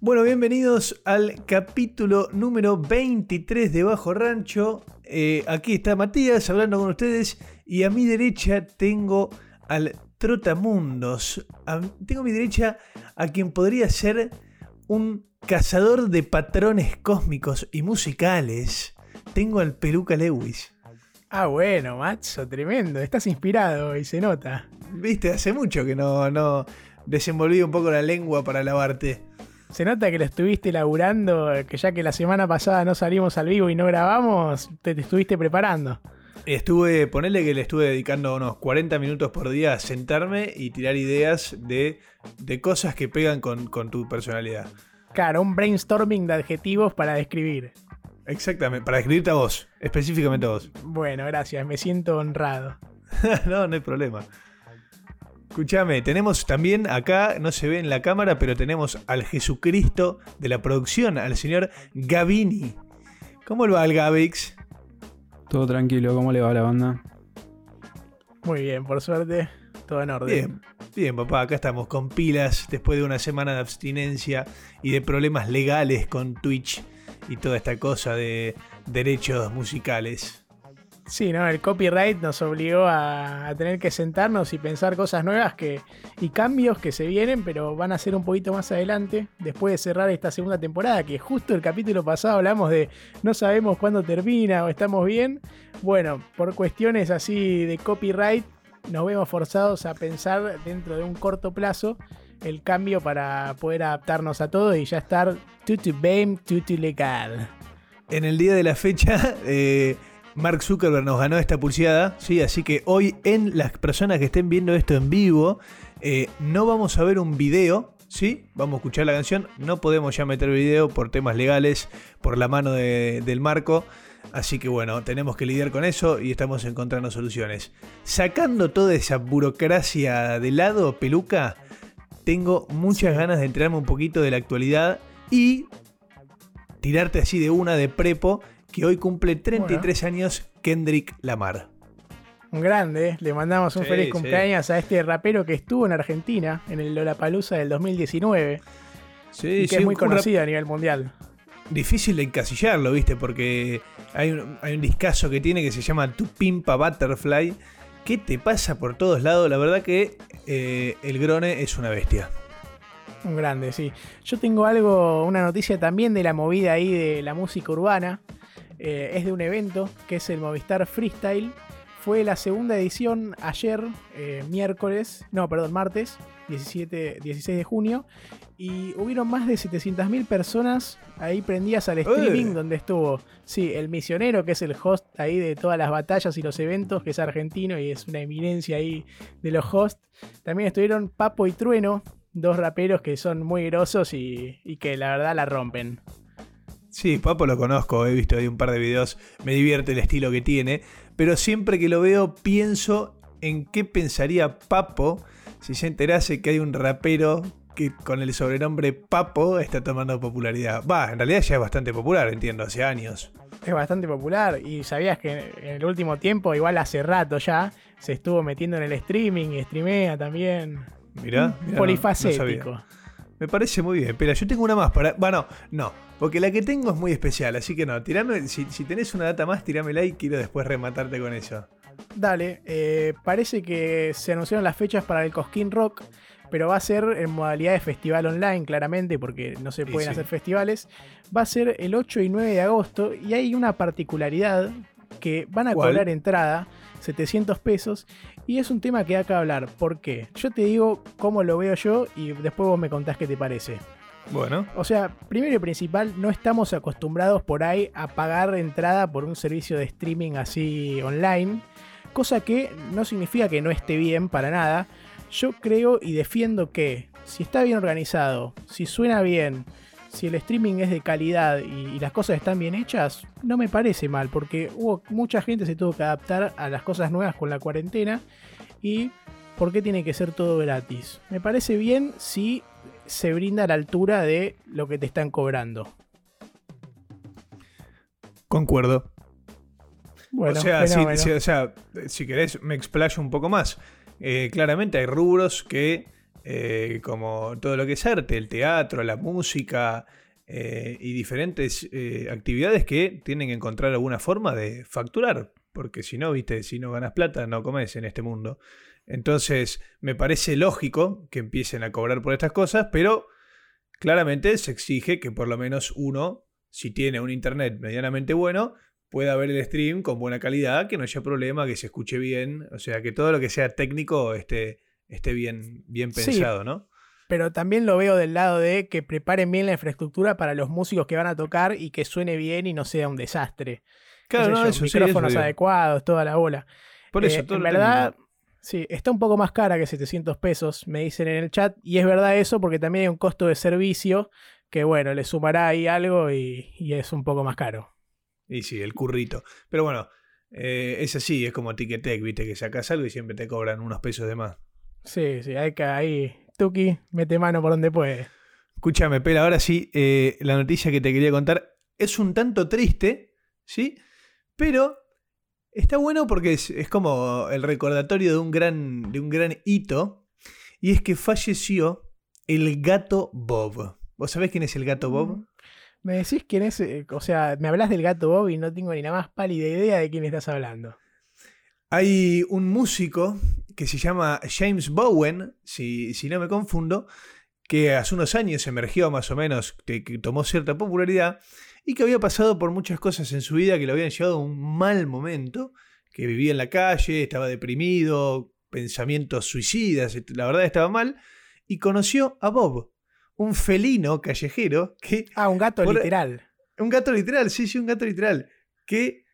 Bueno, bienvenidos al capítulo número 23 de Bajo Rancho. Eh, aquí está Matías hablando con ustedes y a mi derecha tengo al Trotamundos. tengo a mi derecha a quien podría ser un cazador de patrones cósmicos y musicales. Tengo al Peluca Lewis. Ah, bueno, macho, tremendo. Estás inspirado y se nota. Viste, hace mucho que no, no desenvolví un poco la lengua para lavarte. Se nota que lo estuviste laburando, que ya que la semana pasada no salimos al vivo y no grabamos, te, estuviste preparando. Estuve, ponele que le estuve dedicando unos 40 minutos por día a sentarme y tirar ideas de, de cosas que pegan con, con tu personalidad. Claro, un brainstorming de adjetivos para describir. Exactamente, para escribirte a vos, específicamente a vos. Bueno, gracias, me siento honrado. no, no hay problema. Escúchame, tenemos también acá, no se ve en la cámara, pero tenemos al Jesucristo de la producción, al señor Gavini. ¿Cómo le va al Gavix? Todo tranquilo, ¿cómo le va a la banda? Muy bien, por suerte, todo en orden. Bien, bien, papá, acá estamos con pilas después de una semana de abstinencia y de problemas legales con Twitch y toda esta cosa de derechos musicales. Sí, ¿no? El copyright nos obligó a, tener que sentarnos y pensar cosas nuevas que, y cambios que se vienen, pero van a ser un poquito más adelante, después de cerrar esta segunda temporada, que justo el capítulo pasado hablamos de no sabemos cuándo termina o estamos bien. Bueno, por cuestiones así de copyright, nos vemos forzados a pensar dentro de un corto plazo el cambio para poder adaptarnos a todo y ya estar tutu bem, tutu legal. En el día de la fecha, eh, Mark Zuckerberg nos ganó esta pulseada, ¿sí? así que hoy en las personas que estén viendo esto en vivo, eh, no vamos a ver un video, ¿sí? Vamos a escuchar la canción, no podemos ya meter video por temas legales, por la mano del marco. Así que bueno, tenemos que lidiar con eso y estamos encontrando soluciones. Sacando toda esa burocracia de lado, peluca, tengo muchas ganas de enterarme un poquito de la actualidad y tirarte así de una de prepo que hoy cumple 33 años Kendrick Lamar. Un grande, ¿eh? le mandamos un feliz cumpleaños a este rapero que estuvo en Argentina en el Lollapalooza del 2019. Sí, y que es muy conocido a nivel mundial. Difícil de encasillarlo, ¿viste? Porque hay un, hay un discazo que tiene que se llama Tu Pimpa Butterfly ¿Qué te pasa por todos lados? La verdad que eh, el Grone es una bestia. Un grande, sí. Yo tengo algo, una noticia también de la movida ahí de la música urbana. Eh, es de un evento que es el Movistar Freestyle. Fue la segunda edición ayer, eh, miércoles, no, perdón, martes, 17, 16 de junio. Y hubieron más de 700.000 personas ahí prendidas al streaming donde estuvo, sí, el misionero, que es el host ahí de todas las batallas y los eventos, que es argentino y es una eminencia ahí de los hosts. También estuvieron Papo y Trueno, dos raperos que son muy grosos y, y que la verdad la rompen. Sí, Papo lo conozco, he visto ahí un par de videos, me divierte el estilo que tiene, pero siempre que lo veo pienso en qué pensaría Papo si se enterase que hay un rapero que con el sobrenombre Papo está tomando popularidad. Va, en realidad ya es bastante popular, entiendo, hace años. Es bastante popular y sabías que en el último tiempo, igual hace rato ya, se estuvo metiendo en el streaming y streamea también. Mirá, polifacético. Me parece muy bien. Pero yo tengo una más para. Bueno, no. Porque la que tengo es muy especial. Así que no. Tirame. Si, tenés una data más, tirámela y quiero después rematarte con eso. Dale. Eh, parece que se anunciaron las fechas para el Cosquín Rock. Pero va a ser en modalidad de festival online, claramente, porque no se pueden hacer festivales. Va a ser el 8 y 9 de agosto. Y hay una particularidad que van a cobrar entrada 700 pesos. Y es un tema que hay que hablar. ¿Por qué? Yo te digo cómo lo veo yo y después vos me contás qué te parece. Bueno. O sea, primero y principal, no estamos acostumbrados por ahí a pagar entrada por un servicio de streaming así online. Cosa que no significa que no esté bien para nada. Yo creo y defiendo que si está bien organizado, si suena bien, si el streaming es de calidad y, las cosas están bien hechas, no me parece mal, porque hubo mucha gente se tuvo que adaptar a las cosas nuevas con la cuarentena y ¿por qué tiene que ser todo gratis? Me parece bien si se brinda a la altura de lo que te están cobrando. Concuerdo. Bueno, o, sea, si, si- o sea, si querés, me explayo un poco más. Eh, claramente hay rubros que, eh, como todo lo que es arte, el teatro, la música eh, y diferentes actividades que tienen que encontrar alguna forma de facturar. Porque si no, viste, si no ganas plata, no comes en este mundo. Entonces, me parece lógico que empiecen a cobrar por estas cosas, pero claramente se exige que por lo menos uno, si tiene un internet medianamente bueno, pueda ver el stream con buena calidad, que no haya problema, que se escuche bien, o sea, que todo lo que sea técnico esté, esté bien, bien Sí. pensado, ¿no? Pero también lo veo del lado de que preparen bien la infraestructura para los músicos que van a tocar y que suene bien y no sea un desastre. Claro, sé no, yo, eso sí, micrófonos eso adecuados, toda la bola. Por eso, Eh, todo en verdad. Sí, está un poco más cara que 700 pesos, me dicen en el chat. Y es verdad eso porque también hay un costo de servicio que, bueno, le sumará ahí algo y, y es un poco más caro. Y sí, el currito. Pero bueno, eh, es así, es como Ticketek, viste, que sacas algo y siempre te cobran unos pesos de más. Sí, sí, hay que ahí. Tuki, mete mano por donde puede. Escúchame, Pela, ahora sí, eh, la noticia que te quería contar es un tanto triste, ¿sí? Pero está bueno porque es, es como el recordatorio de un, gran, de un gran hito, y es que falleció el gato Bob. ¿Vos sabés quién es el gato Bob? Me decís quién es, eh, o sea, me hablas del gato Bob y no tengo ni la más pálida idea de quién estás hablando. Hay un músico que se llama James Bowen, si, si no me confundo, que hace unos años emergió más o menos, que, que tomó cierta popularidad y que había pasado por muchas cosas en su vida que lo habían llevado a un mal momento, que vivía en la calle, estaba deprimido, pensamientos suicidas, la verdad estaba mal, y conoció a Bob, un felino callejero que Ah, un gato Por- literal. un gato literal, sí, sí, un gato literal. Que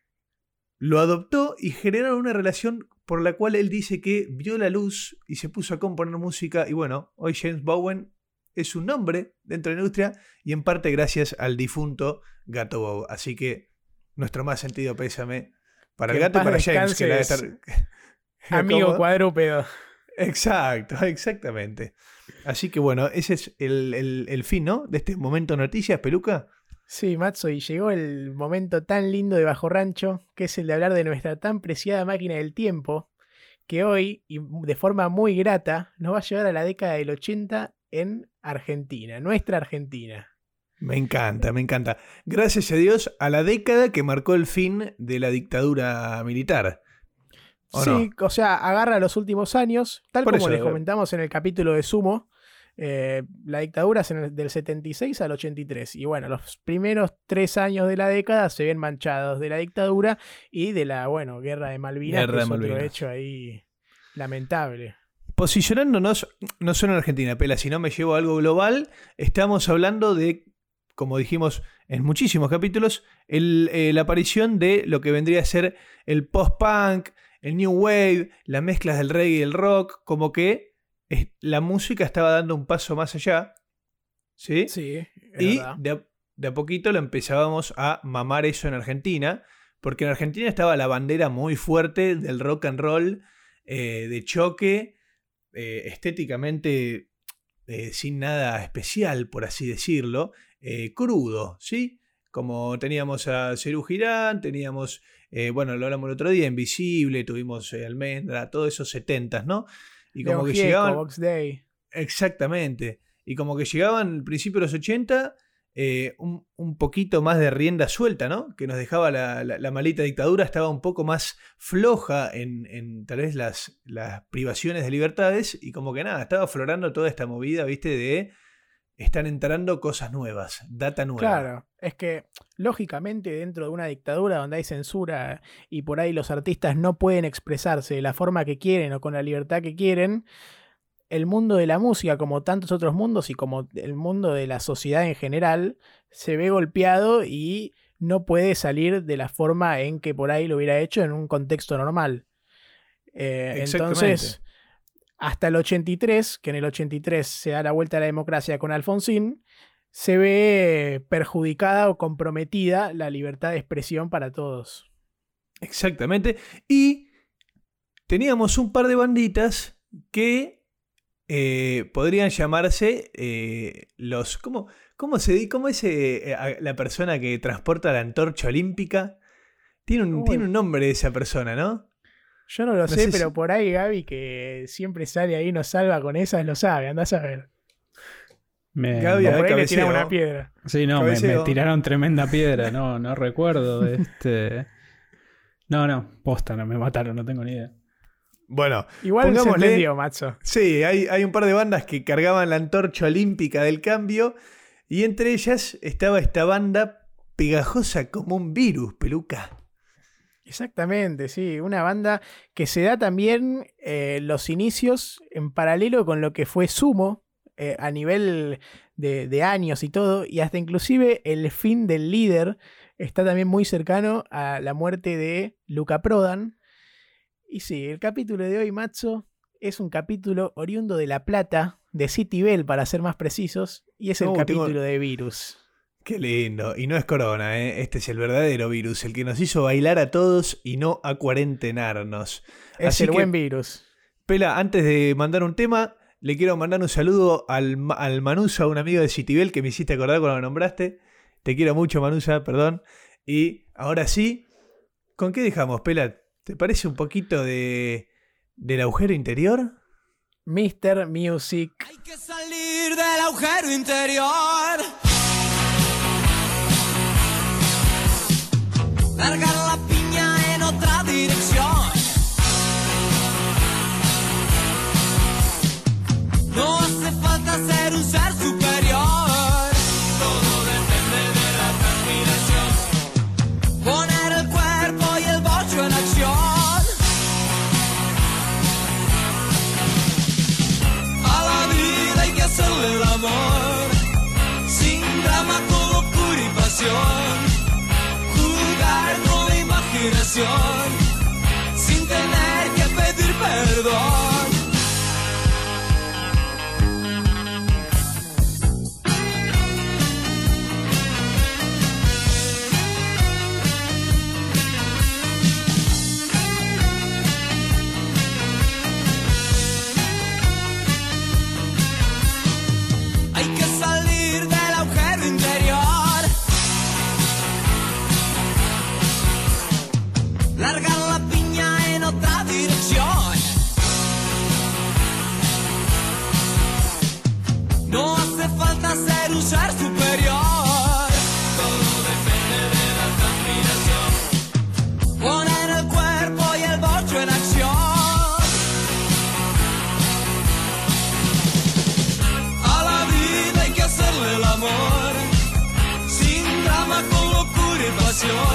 lo adoptó y generaron una relación por la cual él dice que vio la luz y se puso a componer música. Y bueno, hoy James Bowen es un nombre dentro de la industria y en parte gracias al difunto gato Bob. Así que nuestro más sentido pésame para Que el gato y para James, que la estar. Amigo cuadrúpedo. Exacto, exactamente. Así que bueno, ese es el, el- el fin, ¿no? De este momento noticias, peluca. Sí, Matzo, y llegó el momento tan lindo de Bajo Rancho, que es el de hablar de nuestra tan preciada máquina del tiempo, que hoy, y de forma muy grata, nos va a llevar a la década del 80 en Argentina, nuestra Argentina. Me encanta, me encanta. Gracias a Dios a la década que marcó el fin de la dictadura militar. ¿O Sí, o sea, agarra los últimos años, tal Por como eso, les comentamos en el capítulo de Sumo. eh, la dictadura es en el- del 76 al 83. Y bueno, los primeros tres años de la década se ven manchados de la dictadura y de la, bueno, guerra de Malvinas, Guerra que de es otro Malvinas. hecho ahí lamentable. Posicionándonos no solo en Argentina, Pela, si no me llevo a algo global, estamos hablando de, como dijimos en muchísimos capítulos, el, eh, la aparición de lo que vendría a ser el post-punk, el new wave, las mezclas del reggae y el rock, como que es- la música estaba dando un paso más allá. ¿Sí? Sí, Y verdad. de a, de a poquito lo empezábamos a mamar eso en Argentina, porque en Argentina estaba la bandera muy fuerte del rock and roll, eh, de choque, eh, estéticamente eh, sin nada especial, por así decirlo, eh, crudo, ¿sí? Como teníamos a Cerú Girán, teníamos, bueno, lo hablamos el otro día, Invisible, tuvimos Almendra, todos esos setentas, ¿no? Y como que Gieco, llegaban... Box Day. Exactamente. Y como que llegaban al principio de los 80 eh, un, poquito más de rienda suelta, ¿no? Que nos dejaba la, la- malita dictadura, estaba un poco más floja en, en tal vez las, las privaciones de libertades y como que nada, estaba aflorando toda esta movida, ¿viste? De están entrando cosas nuevas, data nueva. Claro, es que lógicamente dentro de una dictadura donde hay censura y por ahí los artistas no pueden expresarse de la forma que quieren o con la libertad que quieren, el mundo de la música, como tantos otros mundos y como el mundo de la sociedad en general, se ve golpeado y no puede salir de la forma en que por ahí lo hubiera hecho en un contexto normal. Eh, entonces, hasta el 83, que en el 83 se da la vuelta a la democracia con Alfonsín, se ve perjudicada o comprometida la libertad de expresión para todos. Exactamente. Y teníamos un par de banditas que eh, podrían llamarse eh, los. ¿Cómo, cómo se ¿Cómo es eh, la persona que transporta la antorcha olímpica? Tiene un, Uy. tiene un nombre esa persona, ¿no? Yo no lo No sé, sé si- pero por ahí Gaby, que siempre sale ahí y nos salva con esas, lo sabe, andás a ver. Me- Gaby, por ahí le tiramos una piedra. sí, no, me, me tiraron tremenda piedra. No, no recuerdo. Este. No, no, posta, no me mataron, no tengo ni idea. Bueno, Igual Pongámosle- entendió, macho. sí, hay, hay un par de bandas que cargaban la antorcha olímpica del cambio y entre ellas estaba esta banda pegajosa como un virus, peluca. Exactamente, sí. Una banda que se da también eh, los inicios en paralelo con lo que fue Sumo eh, a nivel de, de años y todo. Y hasta inclusive el fin del líder está también muy cercano a la muerte de Luca Prodan. Y sí, el capítulo de hoy, Macho, es un capítulo oriundo de La Plata, de City Bell para ser más precisos. Y es el Oh, tengo- capítulo de Virus. Qué lindo. Y no es corona, ¿eh? Este es el verdadero virus, el que nos hizo bailar a todos y no a cuarentenarnos. Es Así el que- buen Virus. Pela, antes de mandar un tema, le quiero mandar un saludo al, al Manusa, un amigo de Citibel que me hiciste acordar cuando lo nombraste. Te quiero mucho, Manusa, perdón. Y ahora sí, ¿con qué dejamos, Pela? ¿Te parece un poquito de del agujero interior? Mr. Music. Hay que salir del agujero interior. Largar la piña en otra dirección. No hace falta ser un ser superior. Sin drama, con locura y pasión. Jugar con la imaginación, sin tener que pedir perdón. Ser un ser superior. Todo depende de la transpiración. Poner el cuerpo y el bocho en acción. A la vida hay que hacerle el amor, sin drama, con locura y pasión.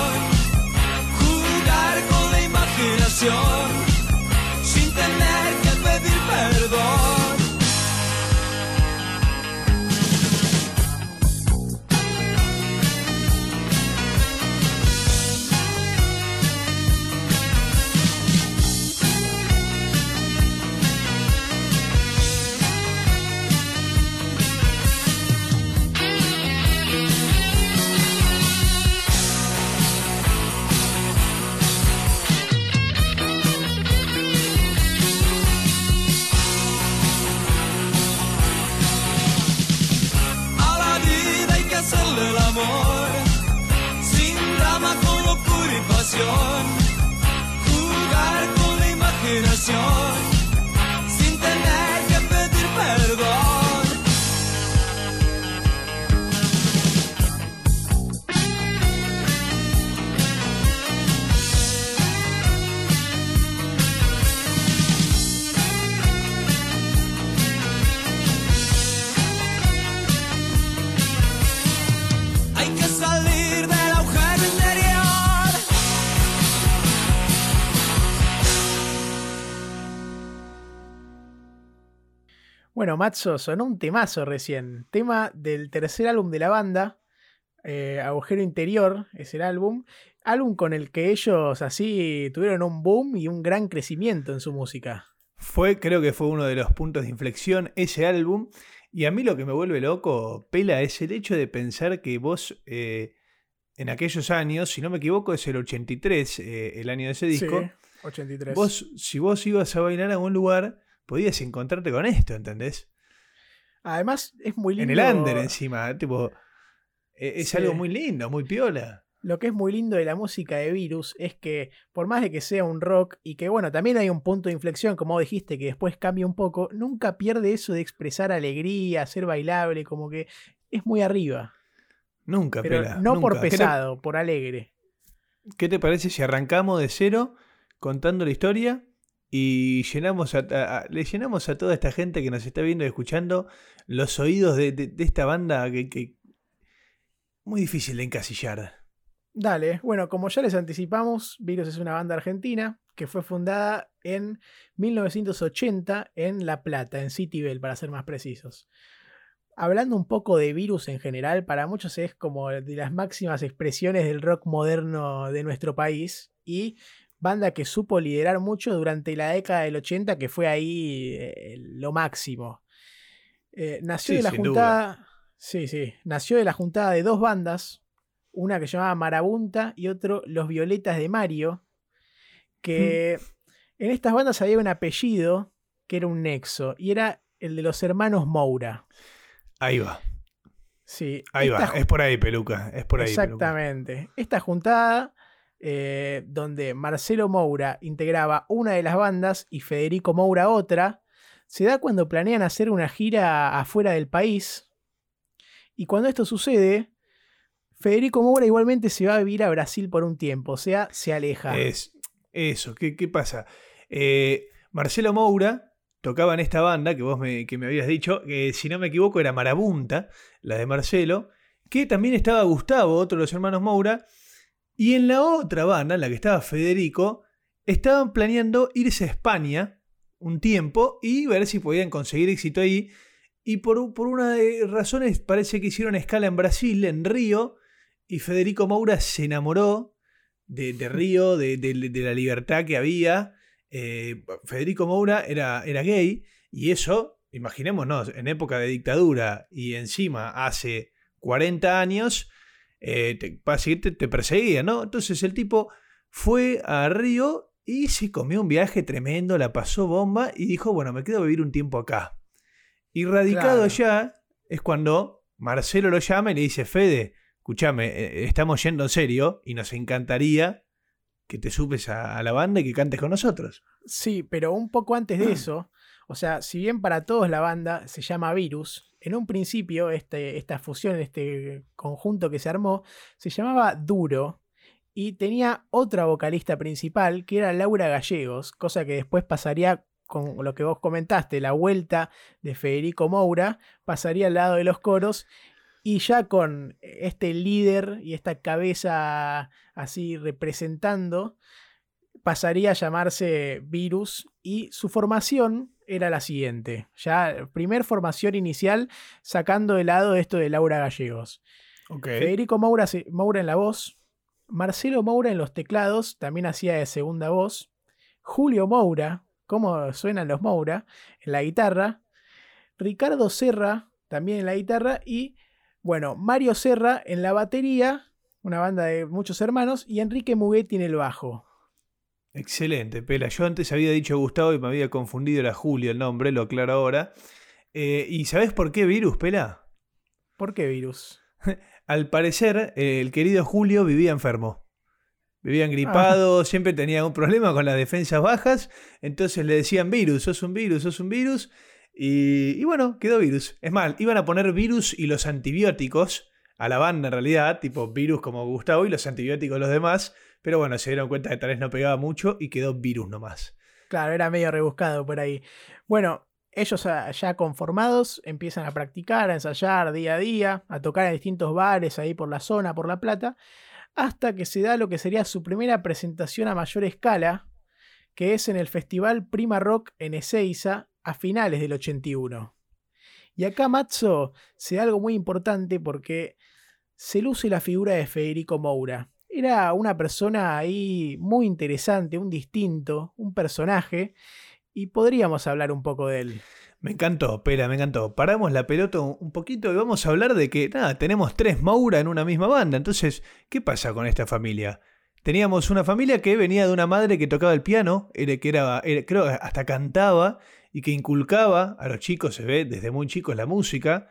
Bueno, Matzo, sonó un temazo recién. Tema del tercer álbum de la banda. eh, Agujero Interior es el álbum. Álbum con el que ellos así tuvieron un boom y un gran crecimiento en su música. Fue, creo que fue uno de los puntos de inflexión ese álbum. Y a mí lo que me vuelve loco, Pela, es el hecho de pensar que vos eh, en aquellos años, si no me equivoco, es el 83, eh, el año de ese disco. Sí, 83. Vos, si vos ibas a bailar a algún lugar, podías encontrarte con esto, ¿entendés? Además, es muy lindo. En el under encima, tipo, eh, es Sí. algo muy lindo, muy piola. Lo que es muy lindo de la música de Virus es que, por más de que sea un rock y que, bueno, también hay un punto de inflexión, como dijiste, que después cambia un poco, nunca pierde eso de expresar alegría, ser bailable, como que es muy arriba. Nunca, Pero Pela, no por. ¿Qué te- pesado, por alegre. ¿Qué te parece si arrancamos de cero contando la historia y llenamos le llenamos a toda esta gente que nos está viendo y escuchando los oídos de, esta banda que, que- muy difícil de encasillar? Dale, bueno, como ya les anticipamos, Virus es una banda argentina que fue fundada en 1980 en La Plata, en City Bell, para ser más precisos. Hablando un poco de Virus en general, para muchos es como de las máximas expresiones del rock moderno de nuestro país y banda que supo liderar mucho durante la década del 80, que fue ahí eh, lo máximo. Eh, nació Sí, de la juntada. Sí, sí. Nació de la juntada de dos bandas. Una que se llamaba Marabunta y otro Los Violetas de Mario. Que en estas bandas había un apellido que era un nexo. Y era el de los hermanos Moura. Ahí va, Sí. ahí va, es por ahí, peluca, es por ahí. Peluca. Exactamente. Esta juntada, eh, donde Marcelo Moura integraba una de las bandas y Federico Moura otra, se da cuando planean hacer una gira afuera del país. Y cuando esto sucede, Federico Moura igualmente se va a vivir a Brasil por un tiempo, o sea, se aleja. Es eso, ¿qué, qué pasa? Eh, Marcelo Moura tocaba en esta banda que vos me, que me habías dicho, que si no me equivoco era Marabunta, la de Marcelo, que también estaba Gustavo, otro de los hermanos Moura, y en la otra banda, en la que estaba Federico, estaban planeando irse a España un tiempo y ver si podían conseguir éxito ahí. Y por, por una de razones parece que hicieron escala en Brasil, en Río, y Federico Moura se enamoró de, de Río, de, de- la libertad que había. Eh, Federico Moura era, era gay y eso, imaginémonos, en época de dictadura y encima hace 40 años, eh, te, básicamente te perseguía, ¿no? Entonces el tipo fue a Río y se comió un viaje tremendo, la pasó bomba y dijo, bueno, me quedo a vivir un tiempo acá. Y radicado Claro. allá es cuando Marcelo lo llama y le dice, Fede, escúchame, eh, estamos yendo en serio y nos encantaría que te supes a, a la banda y que cantes con nosotros. Sí, pero un poco antes de eso, o sea, si bien para todos la banda se llama Virus, en un principio este, esta fusión, este conjunto que se armó, se llamaba Duro y tenía otra vocalista principal que era Laura Gallegos, cosa que después pasaría con lo que vos comentaste, la vuelta de Federico Moura, pasaría al lado de los coros y ya con este líder y esta cabeza así representando, pasaría a llamarse Virus y su formación era la siguiente. Ya, primer formación inicial sacando de lado esto de Laura Gallegos. Federico Moura, Moura en la voz, Marcelo Moura en los teclados, también hacía de segunda voz, Julio Moura, como suenan los Moura, en la guitarra, Ricardo Serra, también en la guitarra, y bueno, Mario Serra en la batería, una banda de muchos hermanos, y Enrique Muguetti en el bajo. Excelente, Pela. Yo antes había dicho Gustavo y me había confundido, era Julio el nombre, lo aclaro ahora. Eh, ¿Y sabes por qué virus, Pela? ¿Por qué virus? Al parecer, eh, el querido Julio vivía enfermo. Vivía engripado, siempre tenía un problema con las defensas bajas. Entonces le decían virus, sos un virus, sos un virus. Y, y bueno, quedó virus. Es mal, iban a poner virus y los antibióticos a la banda en realidad, tipo virus como Gustavo y los antibióticos los demás. Pero bueno, se dieron cuenta que tal vez no pegaba mucho y quedó virus nomás. Claro, era medio rebuscado por ahí. Bueno, ellos ya conformados empiezan a practicar, a ensayar día a día, a tocar en distintos bares ahí por la zona, por La Plata, hasta que se da lo que sería su primera presentación a mayor escala, que es en el Festival Prima Rock en Ezeiza a finales del 81. Y acá, Matzo, se da algo muy importante porque se luce la figura de Federico Moura. Era una persona ahí muy interesante, un distinto, un personaje, y podríamos hablar un poco de él. Me encantó, Pela, me encantó. Paramos la pelota un poquito y vamos a hablar de que, nada, tenemos tres Maura en una misma banda. Entonces, ¿qué pasa con esta familia? Teníamos una familia que venía de una madre que tocaba el piano, que era, creo hasta cantaba y que inculcaba a los chicos, se ve desde muy chicos, la música.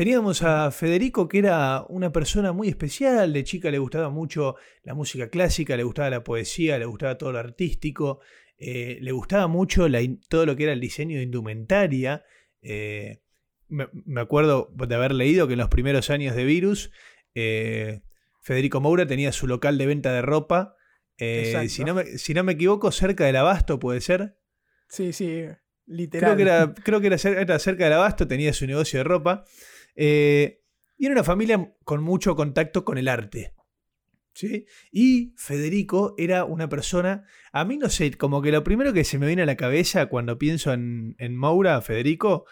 Teníamos a Federico, que era una persona muy especial. De chica le gustaba mucho la música clásica, le gustaba la poesía, le gustaba todo lo artístico. eh, le gustaba mucho la todo lo que era el diseño de indumentaria. eh, me, me acuerdo de haber leído que en los primeros años de Virus, eh, Federico Moura tenía su local de venta de ropa. si, no me, si no me equivoco, cerca del Abasto, puede ser. Sí, sí, literal. Creo que, era, creo que era, cer- era cerca del Abasto, tenía su negocio de ropa. Eh, y era una familia con mucho contacto con el arte. ¿sí? Y Federico era una persona, a mí no sé, como que lo primero que se me viene a la cabeza cuando pienso en, en Moura, Federico,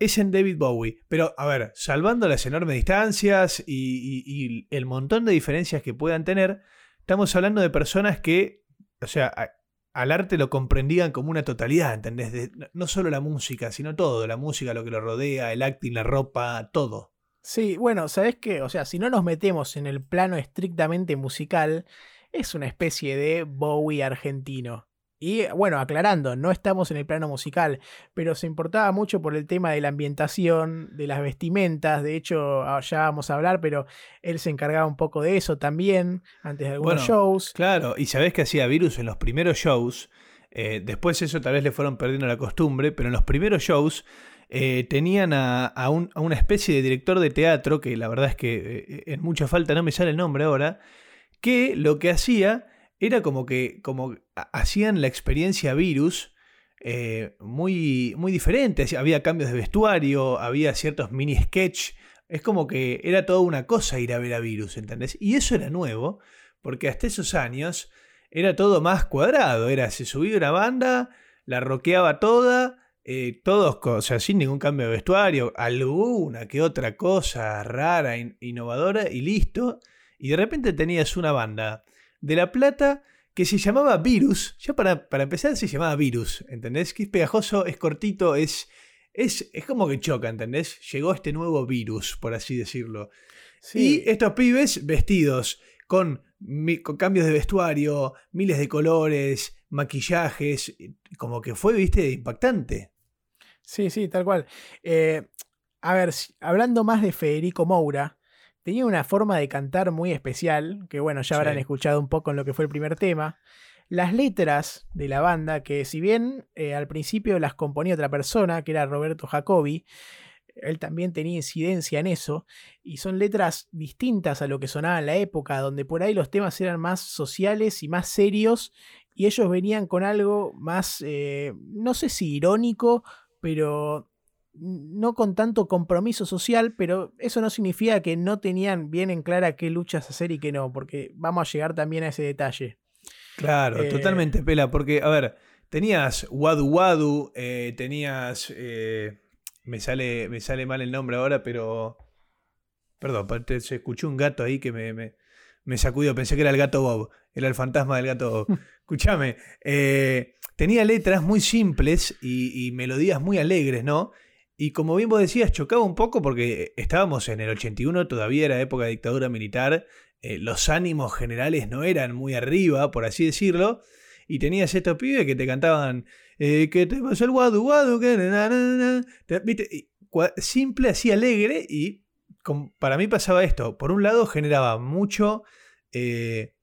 es en David Bowie. Pero, a ver, salvando las enormes distancias y, y- el montón de diferencias que puedan tener, estamos hablando de personas que, o sea, al arte lo comprendían como una totalidad, ¿entendés? No solo la música, sino todo, la música, lo que lo rodea, el acting, la ropa, todo. Sí, bueno, ¿sabes qué? O sea, si no nos metemos en el plano estrictamente musical, es una especie de Bowie argentino. Y bueno, aclarando, no estamos en el plano musical, pero se importaba mucho por el tema de la ambientación, de las vestimentas. De hecho, ah, ya vamos a hablar, pero él se encargaba un poco de eso también, antes de algunos Bueno, shows. Claro, y sabés que hacía Virus en los primeros shows. eh, después eso tal vez le fueron perdiendo la costumbre, pero en los primeros shows eh, tenían a, a un- a una especie de director de teatro, que la verdad es que eh, en mucha falta no me sale el nombre ahora, que lo que hacía era como que como ha- hacían la experiencia Virus eh, muy, muy diferente. Había cambios de vestuario, había ciertos mini sketch. Es como que era toda una cosa ir a ver a Virus, ¿entendés? Y eso era nuevo, porque hasta esos años era todo más cuadrado. Era, se subía una banda, la rockeaba toda, eh, todos, o sea, sin ningún cambio de vestuario, alguna que otra cosa rara, in- innovadora y listo. Y de repente tenías una banda de La Plata que se llamaba Virus. Ya para, para empezar se llamaba Virus, ¿entendés? Que es pegajoso, es cortito, es, es, es como que choca, ¿entendés? Llegó este nuevo virus, por así decirlo. Sí. Y estos pibes vestidos con, con cambios de vestuario, miles de colores, maquillajes, como que fue, viste, impactante. Sí, sí, tal cual. Eh, a ver, hablando más de Federico Moura, tenía una forma de cantar muy especial, que bueno, ya habrán Sí. escuchado un poco en lo que fue el primer tema. Las letras de la banda, que si bien eh, al principio las componía otra persona, que era Roberto Jacobi, él también tenía incidencia en eso, y son letras distintas a lo que sonaba en la época, donde por ahí los temas eran más sociales y más serios, y ellos venían con algo más, eh, no sé si irónico, pero no con tanto compromiso social, pero eso no significa que no tenían bien en clara qué luchas hacer y qué no, porque vamos a llegar también a ese detalle. Claro, Eh, totalmente pela, porque, a ver, tenías Wadu Wadu, eh, tenías... eh, me, sale, me sale mal el nombre ahora, pero... Perdón, se escuchó un gato ahí que me, me, me sacudió, pensé que era el gato Bob, era el fantasma del gato Bob. Escúchame, tenía letras muy simples y, y melodías muy alegres, ¿no? Y como bien vos decías, chocaba un poco porque estábamos en el 81, todavía era época de dictadura militar, eh, los ánimos generales no eran muy arriba, por así decirlo, y tenías estos pibes que te cantaban, eh, que te pasó el guadu guadu, que na, na, na, te- ¿viste? Y simple, así alegre, y para mí pasaba esto, por un lado generaba mucho... eh,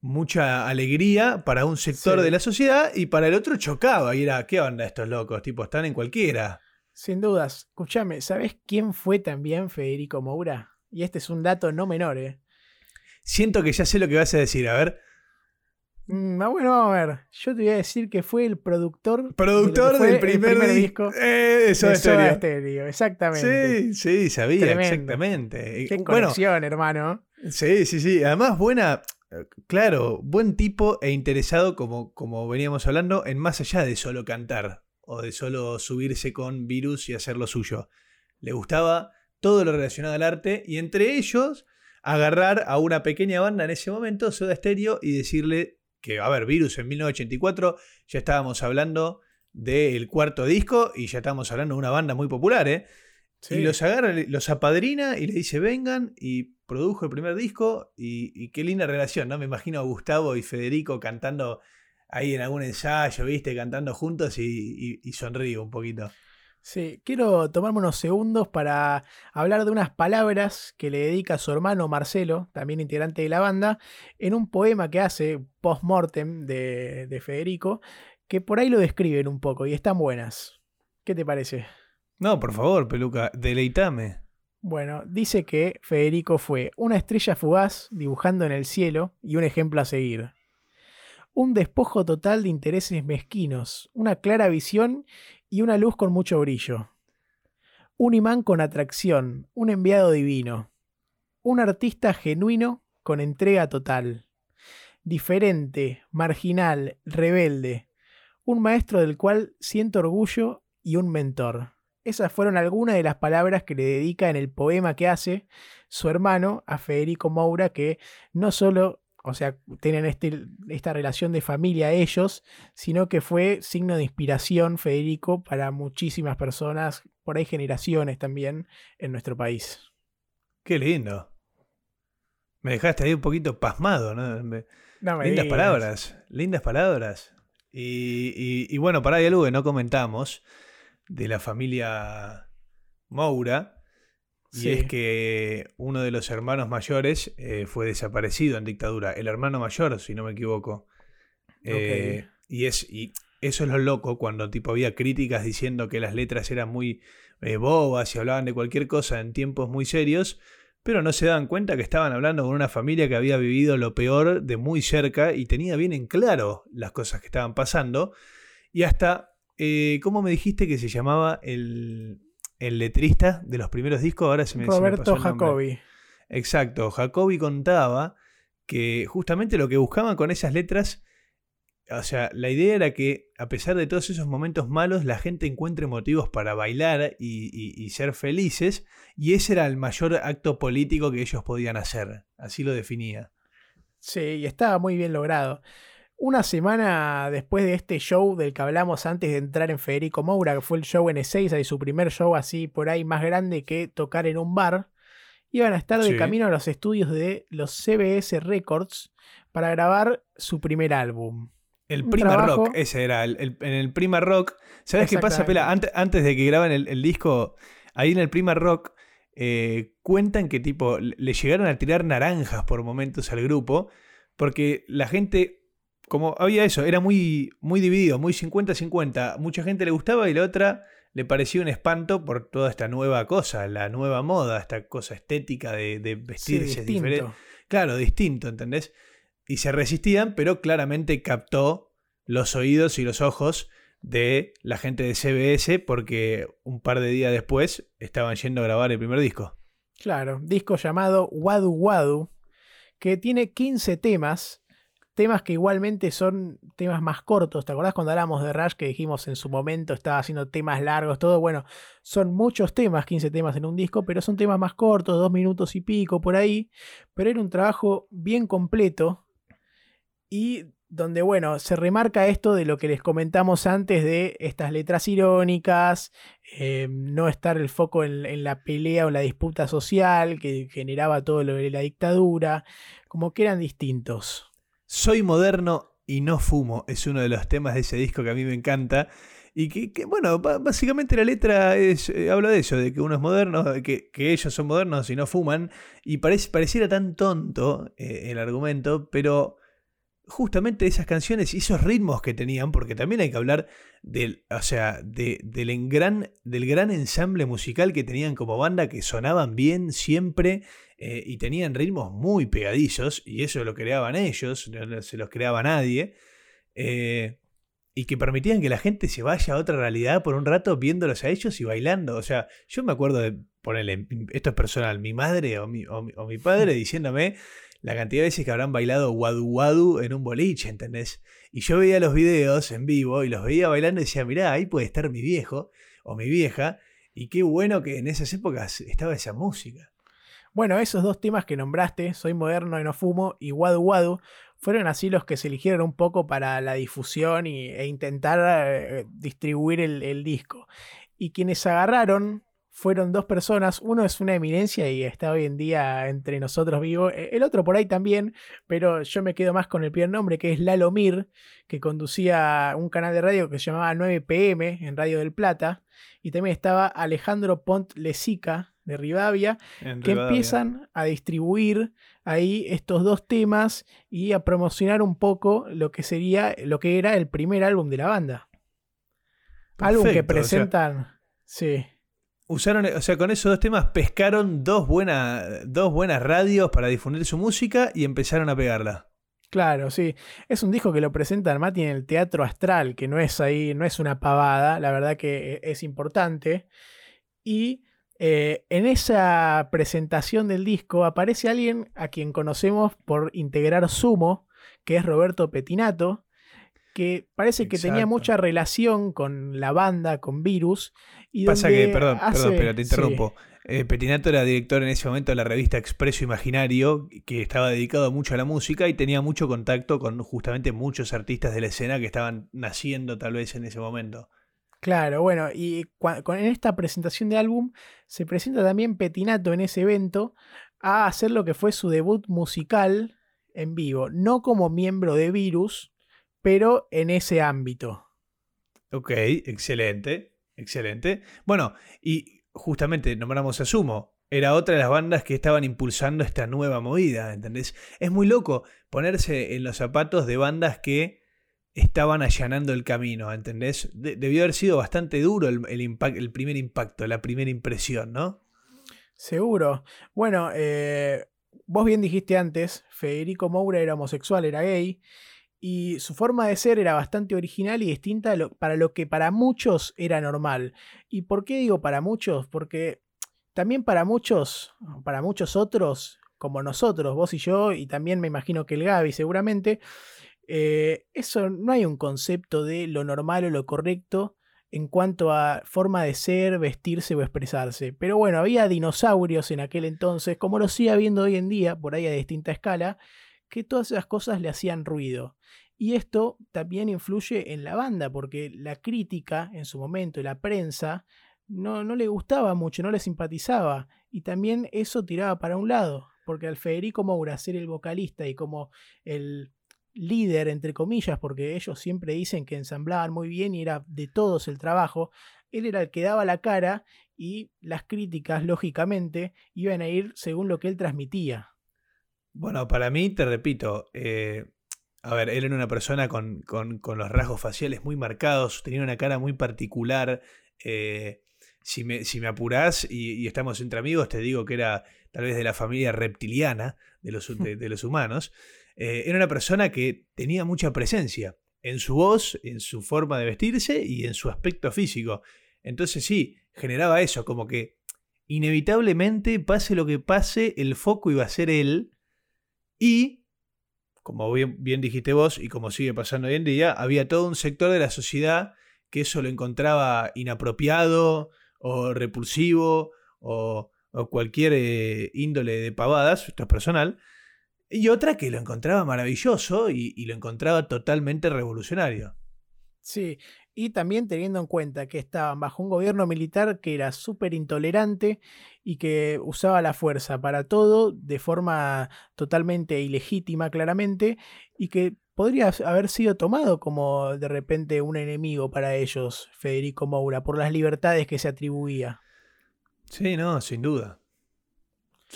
mucha alegría para un sector Sí. de la sociedad y para el otro chocaba y era, ¿qué onda estos locos? Tipo, están en cualquiera. Sin dudas, escúchame, ¿sabes quién fue también Federico Moura? Y este es un dato no menor, ¿eh? Siento que ya sé lo que vas a decir, a ver. Mm, ah, bueno, vamos a ver. Yo te voy a decir que fue el productor, Productor del el primer, di- disco Eh, de Soda de Soda Stereo. Stereo, exactamente. Sí, sí, sabía, Tremendo. exactamente. Qué bueno, conexión, hermano. sí, sí, sí. Además, buena, claro, buen tipo e interesado, como, como veníamos hablando, en más allá de solo cantar o de solo subirse con virus y hacer lo suyo. Le gustaba todo lo relacionado al arte y entre ellos agarrar a una pequeña banda en ese momento, Soda Stereo, y decirle que, a ver, Virus en 1984 ya estábamos hablando del cuarto disco y ya estábamos hablando de una banda muy popular, ¿eh? Sí. Y los agarra, los apadrina y le dice vengan y produjo el primer disco y, y qué linda relación, ¿no? Me imagino a Gustavo y Federico cantando ahí en algún ensayo, ¿viste? Cantando juntos y, y, y sonrío un poquito. Sí, quiero tomarme unos segundos para hablar de unas palabras que le dedica a su hermano Marcelo, también integrante de la banda, en un poema que hace post-mortem de, de Federico, que por ahí lo describen un poco y están buenas. ¿Qué te parece? No, por favor, Peluca, deleitame. Bueno, dice que Federico fue una estrella fugaz dibujando en el cielo y un ejemplo a seguir. Un despojo total de intereses mezquinos, una clara visión y una luz con mucho brillo. Un imán con atracción, un enviado divino. Un artista genuino con entrega total. Diferente, marginal, rebelde. Un maestro del cual siento orgullo y un mentor. Esas fueron algunas de las palabras que le dedica en el poema que hace su hermano a Federico Moura, que no solo, o sea, tienen este, esta relación de familia ellos, sino que fue signo de inspiración Federico para muchísimas personas, por ahí generaciones también, en nuestro país. Qué lindo. Me dejaste ahí un poquito pasmado, ¿no? Me- No me lindas digas. palabras, lindas palabras. Y, y- y bueno, para ahí algo que no comentamos de la familia Moura. Y es que uno de los hermanos mayores eh, fue desaparecido en dictadura. El hermano mayor, si no me equivoco. Eh, y, es, y eso es lo loco cuando tipo había críticas diciendo que las letras eran muy eh, bobas y hablaban de cualquier cosa en tiempos muy serios, pero no se daban cuenta que estaban hablando con una familia que había vivido lo peor de muy cerca y tenía bien en claro las cosas que estaban pasando. Y hasta, eh, ¿cómo me dijiste que se llamaba el, el letrista de los primeros discos? Ahora se me, se me Roberto pasó. Jacobi. Exacto, Jacobi contaba que justamente lo que buscaban con esas letras, o sea, la idea era que a pesar de todos esos momentos malos, la gente encuentre motivos para bailar y, y- y ser felices, y ese era el mayor acto político que ellos podían hacer, así lo definía. Sí, y estaba muy bien logrado. Una semana después de este show del que hablamos antes de entrar en Federico Moura, que fue el show en Ezeiza y su primer show así por ahí más grande que tocar en un bar, iban a estar de Sí. camino a los estudios de los CBS Records para grabar su primer álbum. El Prima trabajo- Rock, ese era, el, el- en el Prima Rock. ¿Sabes qué pasa. Pela? Ante- Antes, de que graban el, el disco, ahí en el Prima Rock, eh, cuentan que tipo le llegaron a tirar naranjas por momentos al grupo, porque la gente, como había eso, era muy, muy dividido, muy 50-50. Mucha gente le gustaba y la otra le parecía un espanto por toda esta nueva cosa, la nueva moda, esta cosa estética de, de Sí, vestirse distinto. diferente. Claro, distinto, ¿entendés? Y se resistían, pero claramente captó los oídos y los ojos de la gente de CBS porque un par de días después estaban yendo a grabar el primer disco. Claro, disco llamado Wadu Wadu, que tiene 15 temas, temas que igualmente son temas más cortos. ¿Te acordás cuando hablamos de Rush que dijimos en su momento estaba haciendo temas largos, todo? Bueno, son muchos temas, 15 temas en un disco, pero son temas más cortos, dos minutos y pico por ahí. Pero era un trabajo bien completo y donde, bueno, se remarca esto de lo que les comentamos antes de estas letras irónicas, eh, no estar el foco en, en la pelea o la disputa social que generaba todo lo de la dictadura, como que eran distintos. Soy moderno y no fumo es uno de los temas de ese disco que a mí me encanta. Y que, bueno, básicamente la letra eh, habla de eso, de que uno es moderno, que, ellos son modernos y no fuman. Y parece, pareciera tan tonto eh, el argumento, pero justamente esas canciones y esos ritmos que tenían, porque también hay que hablar del, o sea, de- del, del gran ensamble musical que tenían como banda, que sonaban bien siempre eh, y tenían ritmos muy pegadizos, y eso lo creaban ellos, no, se los creaba nadie, eh, y que permitían que la gente se vaya a otra realidad por un rato viéndolos a ellos y bailando. O sea, yo me acuerdo de ponerle, esto es personal, mi madre o mi, o mi- o mi padre diciéndome la cantidad de veces que habrán bailado Wadu Wadu en un boliche, ¿entendés? Y yo veía los videos en vivo y los veía bailando y decía, mirá, ahí puede estar mi viejo o mi vieja, y qué bueno que en esas épocas estaba esa música. Bueno, esos dos temas que nombraste, Soy moderno y no fumo y Wadu Wadu, fueron así los que se eligieron un poco para la difusión y, e intentar eh, distribuir el, disco. Y quienes agarraron fueron dos personas. Uno es una eminencia y está hoy en día entre nosotros vivo. E- El otro por ahí también, pero yo me quedo más con el primer nombre, que es Lalo Mir, que conducía un canal de radio que se llamaba 9pm en Radio del Plata. Y también estaba Alejandro Pont Lesica de Rivadavia, En que Rivadavia. empiezan a distribuir ahí estos dos temas y a promocionar un poco lo que sería, lo que era el primer álbum de la banda. álbum que Perfecto, o sea, presentan. sí. Usaron, o sea, con esos dos temas pescaron dos, buena- dos buenas radios para difundir su música y empezaron a pegarla. Claro, sí. Es un disco que lo presentan Mati en el Teatro Astral, que no es ahí, no es una pavada, la verdad que e- es importante. Y eh, en esa presentación del disco aparece alguien a quien conocemos por integrar Sumo, que es Roberto Petinato, que parece que tenía mucha relación con la banda, con Virus. Y Pasa que, perdón, hace- perdón, pero te sí. interrumpo. Eh, Petinato era director en ese momento de la revista Expreso Imaginario, que estaba dedicado mucho a la música y tenía mucho contacto con justamente muchos artistas de la escena que estaban naciendo tal vez en ese momento. Claro, bueno, y con, en esta presentación de álbum se presenta también Petinato en ese evento a hacer lo que fue su debut musical en vivo, no como miembro de Virus, pero en ese ámbito. Ok, excelente, excelente. Bueno, y justamente nombramos a Sumo. Era otra de las bandas que estaban impulsando esta nueva movida, ¿entendés? Es muy loco ponerse en los zapatos de bandas que estaban allanando el camino, ¿entendés? De- debió haber sido bastante duro el, el, el primer impacto, la primera impresión, ¿no? Seguro. Bueno, eh, vos bien dijiste antes, Federico Moura era homosexual, era gay, y su forma de ser era bastante original y distinta para lo que para muchos era normal. ¿Y por qué digo para muchos? Porque también para muchos, para muchos otros, como nosotros, vos y yo, y también me imagino que el Gaby seguramente, eh, eso no hay un concepto de lo normal o lo correcto en cuanto a forma de ser, vestirse o expresarse. Pero bueno, había dinosaurios en aquel entonces, como lo sigue habiendo hoy en día, por ahí a distinta escala, que todas esas cosas le hacían ruido. Y esto también influye en la banda, porque la crítica en su momento, y la prensa, no, no le gustaba mucho, no le simpatizaba. Y también eso tiraba para un lado, porque al Federico Moura ser el vocalista y como el líder, entre comillas, porque ellos siempre dicen que ensamblaban muy bien y era de todos el trabajo, él era el que daba la cara y las críticas, lógicamente, iban a ir según lo que él transmitía. Bueno, para mí, te repito, eh, a ver, él era una persona con, con- con los rasgos faciales muy marcados, tenía una cara muy particular. eh, si, me, si me apurás y, y estamos entre amigos, te digo que era tal vez de la familia reptiliana de los, de, de los humanos. Eh, era una persona que tenía mucha presencia en su voz, en su forma de vestirse y en su aspecto físico. Entonces sí, generaba eso, como que inevitablemente, pase lo que pase, el foco iba a ser él. Y, como bien, dijiste vos, y como sigue pasando hoy en día, había todo un sector de la sociedad que eso lo encontraba inapropiado o repulsivo o, o cualquier eh, índole de pavadas, esto es personal, y otra que lo encontraba maravilloso y, y lo encontraba totalmente revolucionario. Sí, y también teniendo en cuenta que estaban bajo un gobierno militar que era súper intolerante y que usaba la fuerza para todo de forma totalmente ilegítima, claramente, y que podría haber sido tomado como de repente un enemigo para ellos, Federico Moura, por las libertades que se atribuía. Sí, no, sin duda.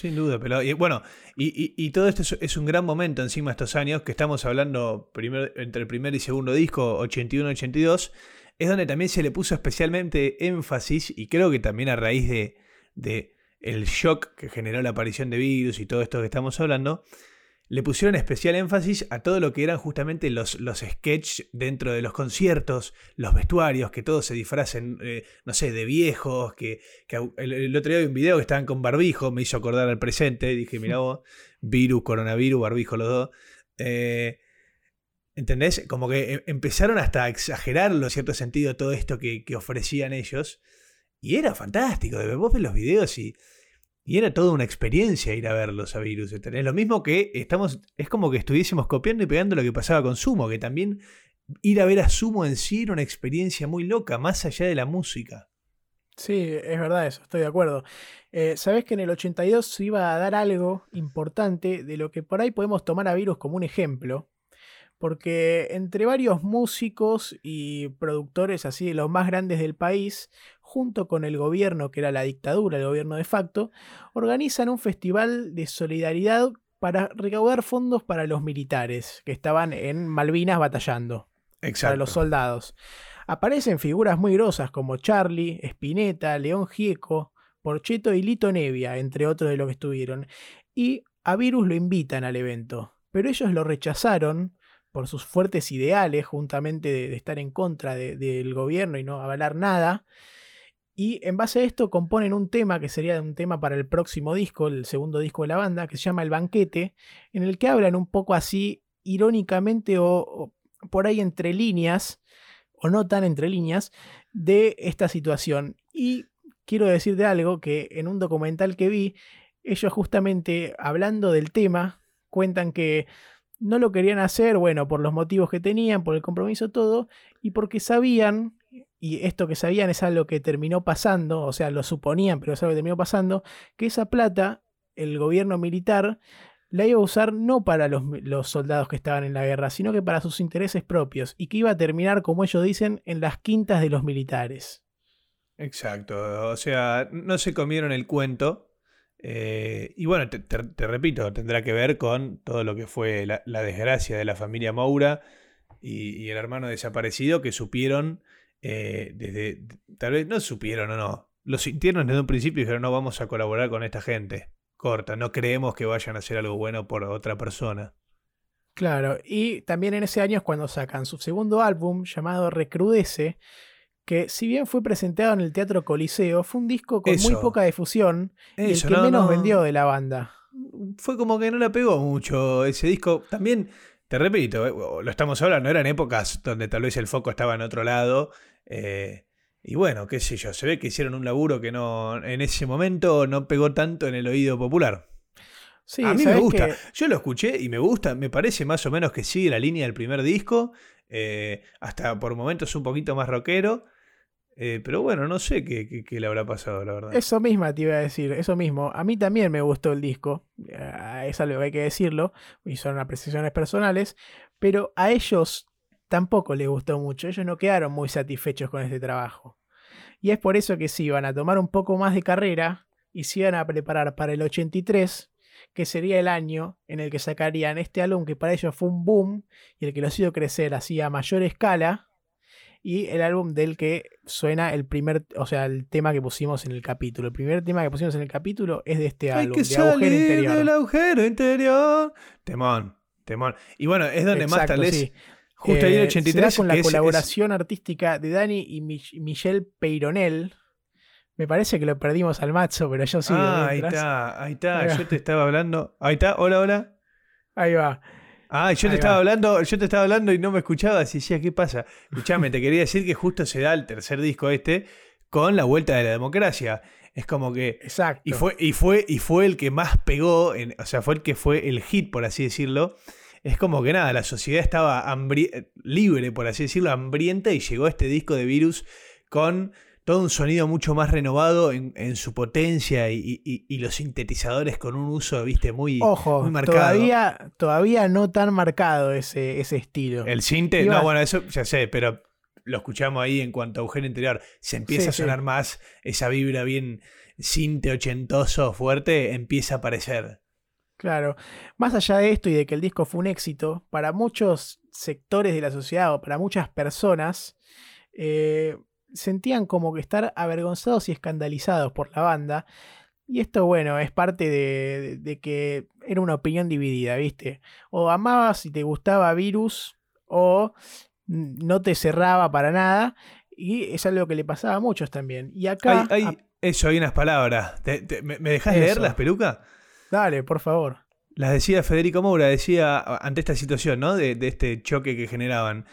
Sin duda, pero y, bueno, y, y- todo esto es, un gran momento encima estos años que estamos hablando entre el primer y segundo disco, 81-82, es donde también se le puso especialmente énfasis y creo que también a raíz de, de el shock que generó la aparición de virus y todo esto que estamos hablando, le pusieron especial énfasis a todo lo que eran justamente los, los sketches dentro de los conciertos, los vestuarios, que todos se disfracen, eh, no sé, de viejos, que, el, el otro día vi un video que estaban con barbijo, me hizo acordar al presente, dije, mira vos, virus, coronavirus, barbijo los dos. Eh, ¿Entendés? Como que em- empezaron hasta a exagerarlo en cierto sentido todo esto que, que ofrecían ellos. Y era fantástico, de vos ves los videos y, y era toda una experiencia ir a verlos a Virus. ¿entendés? Lo mismo que estamos, es como que estuviésemos copiando y pegando lo que pasaba con Sumo, que también ir a ver a Sumo en sí era una experiencia muy loca, más allá de la música. Sí, es verdad eso, estoy de acuerdo. Eh, Sabés que en el 82 se iba a dar algo importante de lo que por ahí podemos tomar a Virus como un ejemplo, porque entre varios músicos y productores así de los más grandes del país, junto con el gobierno, que era la dictadura, el gobierno de facto, organizan un festival de solidaridad para recaudar fondos para los militares que estaban en Malvinas batallando, para los soldados. Aparecen figuras muy grosas como Charlie, Spinetta, León Gieco, Porcheto y Lito Nevia, entre otros de los que estuvieron. Y a Virus lo invitan al evento, pero ellos lo rechazaron por sus fuertes ideales, juntamente de, de estar en contra de- del gobierno y no avalar nada. Y en base a esto componen un tema que sería un tema para el próximo disco, el segundo disco de la banda, que se llama El Banquete, en el que hablan un poco así irónicamente o, por ahí entre líneas, o no tan entre líneas, de esta situación. Y quiero decirte algo que en un documental que vi, ellos justamente hablando del tema, cuentan que no lo querían hacer, bueno, por los motivos que tenían, por el compromiso, todo, y porque sabían, y esto que sabían es algo que terminó pasando, o sea, lo suponían, pero es algo que terminó pasando, que esa plata, el gobierno militar, la iba a usar no para los, los soldados que estaban en la guerra, sino que para sus intereses propios, y que iba a terminar, como ellos dicen, en las quintas de los militares. Exacto, o sea, no se comieron el cuento. eh, y bueno, te, repito, tendrá que ver con todo lo que fue la, desgracia de la familia Moura y el hermano desaparecido que supieron eh, desde, tal vez no supieron o no, lo sintieron desde un principio y dijeron no vamos a colaborar con esta gente. Corta, no creemos que vayan a hacer algo bueno por otra persona. Claro, y también en ese año es cuando sacan su segundo álbum llamado Recrudece, que si bien fue presentado en el Teatro Coliseo, fue un disco con muy poca difusión y el que no, menos no. vendió de la banda. fue como que no la pegó mucho ese disco. También, te repito, eh, lo estamos hablando, eran épocas donde tal vez el foco estaba en otro lado. Eh, y bueno, qué sé yo, se ve que hicieron un laburo que no en ese momento no pegó tanto en el oído popular. Sí, a mí me ¿sabés gusta. que- Yo lo escuché y me gusta. Me parece más o menos que sigue la línea del primer disco. eh, hasta por momentos un poquito más rockero. eh, pero bueno, no sé qué, qué- qué le habrá pasado, la verdad. Eso misma te iba a decir, eso mismo. A mí también me gustó el disco, es algo que hay que decirlo, y son apreciaciones personales, pero a ellos tampoco les gustó mucho, ellos no quedaron muy satisfechos con este trabajo. Y es por eso que sí, iban a tomar un poco más de carrera y se iban a preparar para el 83, que sería el año en el que sacarían este álbum que para ellos fue un boom y el que los hizo crecer así a mayor escala y el álbum del que suena el primer, o sea, el tema que pusimos en el capítulo. El primer tema que pusimos en el capítulo es de este Hay álbum, que de Agujero salir Interior. del agujero interior. Temón, temón. Y bueno, es donde más tal vez, sí. Justo ahí en Eh, el 83, será con la es- colaboración artística de Dani y Mich- Michelle Peyronel. Me parece que lo perdimos al macho, pero yo sí. ah, ahí está, ahí está. Ahí va. Yo te estaba hablando. Ahí está, hola, hola. Ahí va. Ah, yo te Ahí estaba hablando, yo te estaba hablando y no me escuchabas y decía, ¿qué pasa? Escuchame, te quería decir que justo se da el tercer disco este con la vuelta de la democracia. Es como que. Exacto. Y fue, y fue, y fue el que más pegó, en- o sea, fue el que fue el hit, por así decirlo. Es como que nada, la sociedad estaba hambri- libre, por así decirlo, hambrienta, y llegó este disco de Virus con todo un sonido mucho más renovado en, en su potencia y, y- y los sintetizadores con un uso, viste, muy, Ojo, muy marcado. todavía, todavía no tan marcado ese, ese estilo. El sinte, Iba- no, bueno, eso ya sé, pero lo escuchamos ahí en cuanto a agujero interior. Se empieza Sí, a sí. sonar más esa vibra bien cinte ochentoso, fuerte, empieza a aparecer. Claro. Más allá de esto y de que el disco fue un éxito, para muchos sectores de la sociedad o para muchas personas, eh, sentían como que estar avergonzados y escandalizados por la banda. Y esto, bueno, es parte de, de- de que era una opinión dividida, ¿viste? O amabas y te gustaba Virus, o no te cerraba para nada. Y es algo que le pasaba a muchos también. Y acá. Hay, hay- a- eso, hay unas palabras. Te- te- ¿Me, me dejás Eso. leerlas, peluca? Dale, por favor. Las decía Federico Moura, decía ante esta situación, ¿no? De, de este choque que generaban.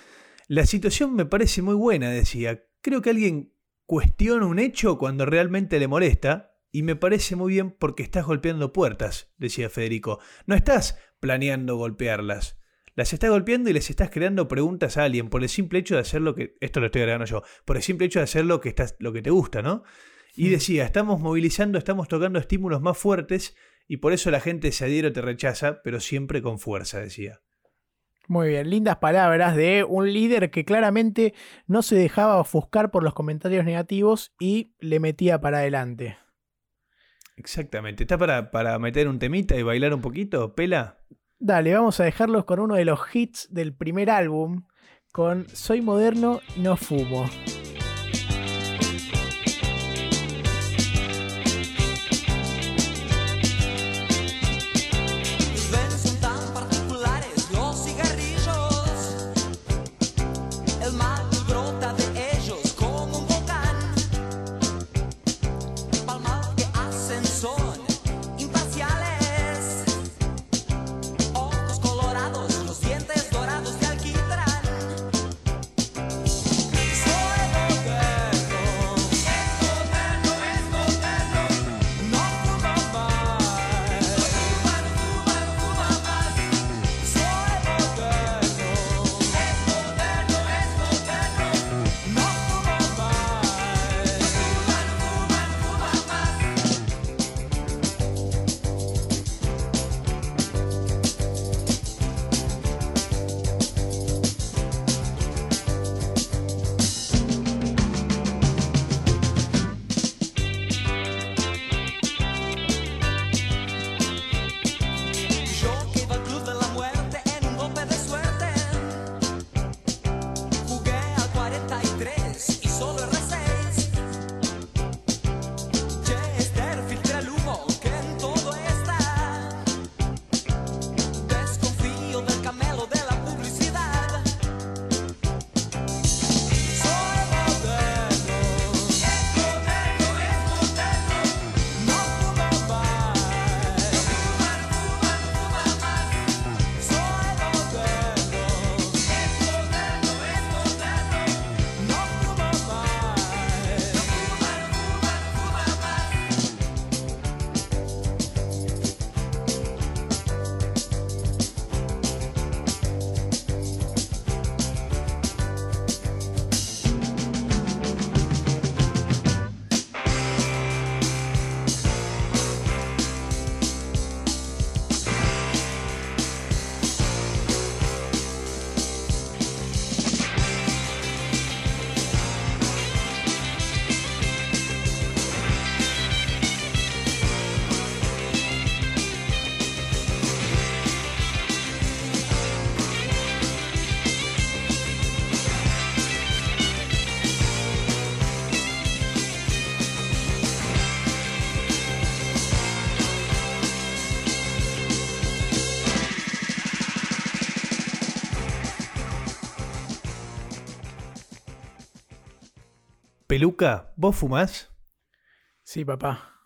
La situación me parece muy buena, decía. Creo que alguien cuestiona un hecho cuando realmente le molesta. Y me parece muy bien porque estás golpeando puertas, decía Federico. No estás planeando golpearlas. Las estás golpeando y les estás creando preguntas a alguien por el simple hecho de hacer lo que. Esto lo estoy agregando yo. Por el simple hecho de hacer lo que, estás, lo que te gusta, ¿no? Y decía, estamos movilizando, estamos tocando estímulos más fuertes y por eso la gente se adhiere o te rechaza, pero siempre con fuerza, decía. Muy bien, lindas palabras de un líder que claramente no se dejaba ofuscar por los comentarios negativos y le metía para adelante. Exactamente. ¿Está para, para meter un temita y bailar un poquito, Pela? Dale, vamos a dejarlos con uno de los hits del primer álbum, con Soy moderno, no fumo. Peluca, ¿vos fumás? Sí, papá.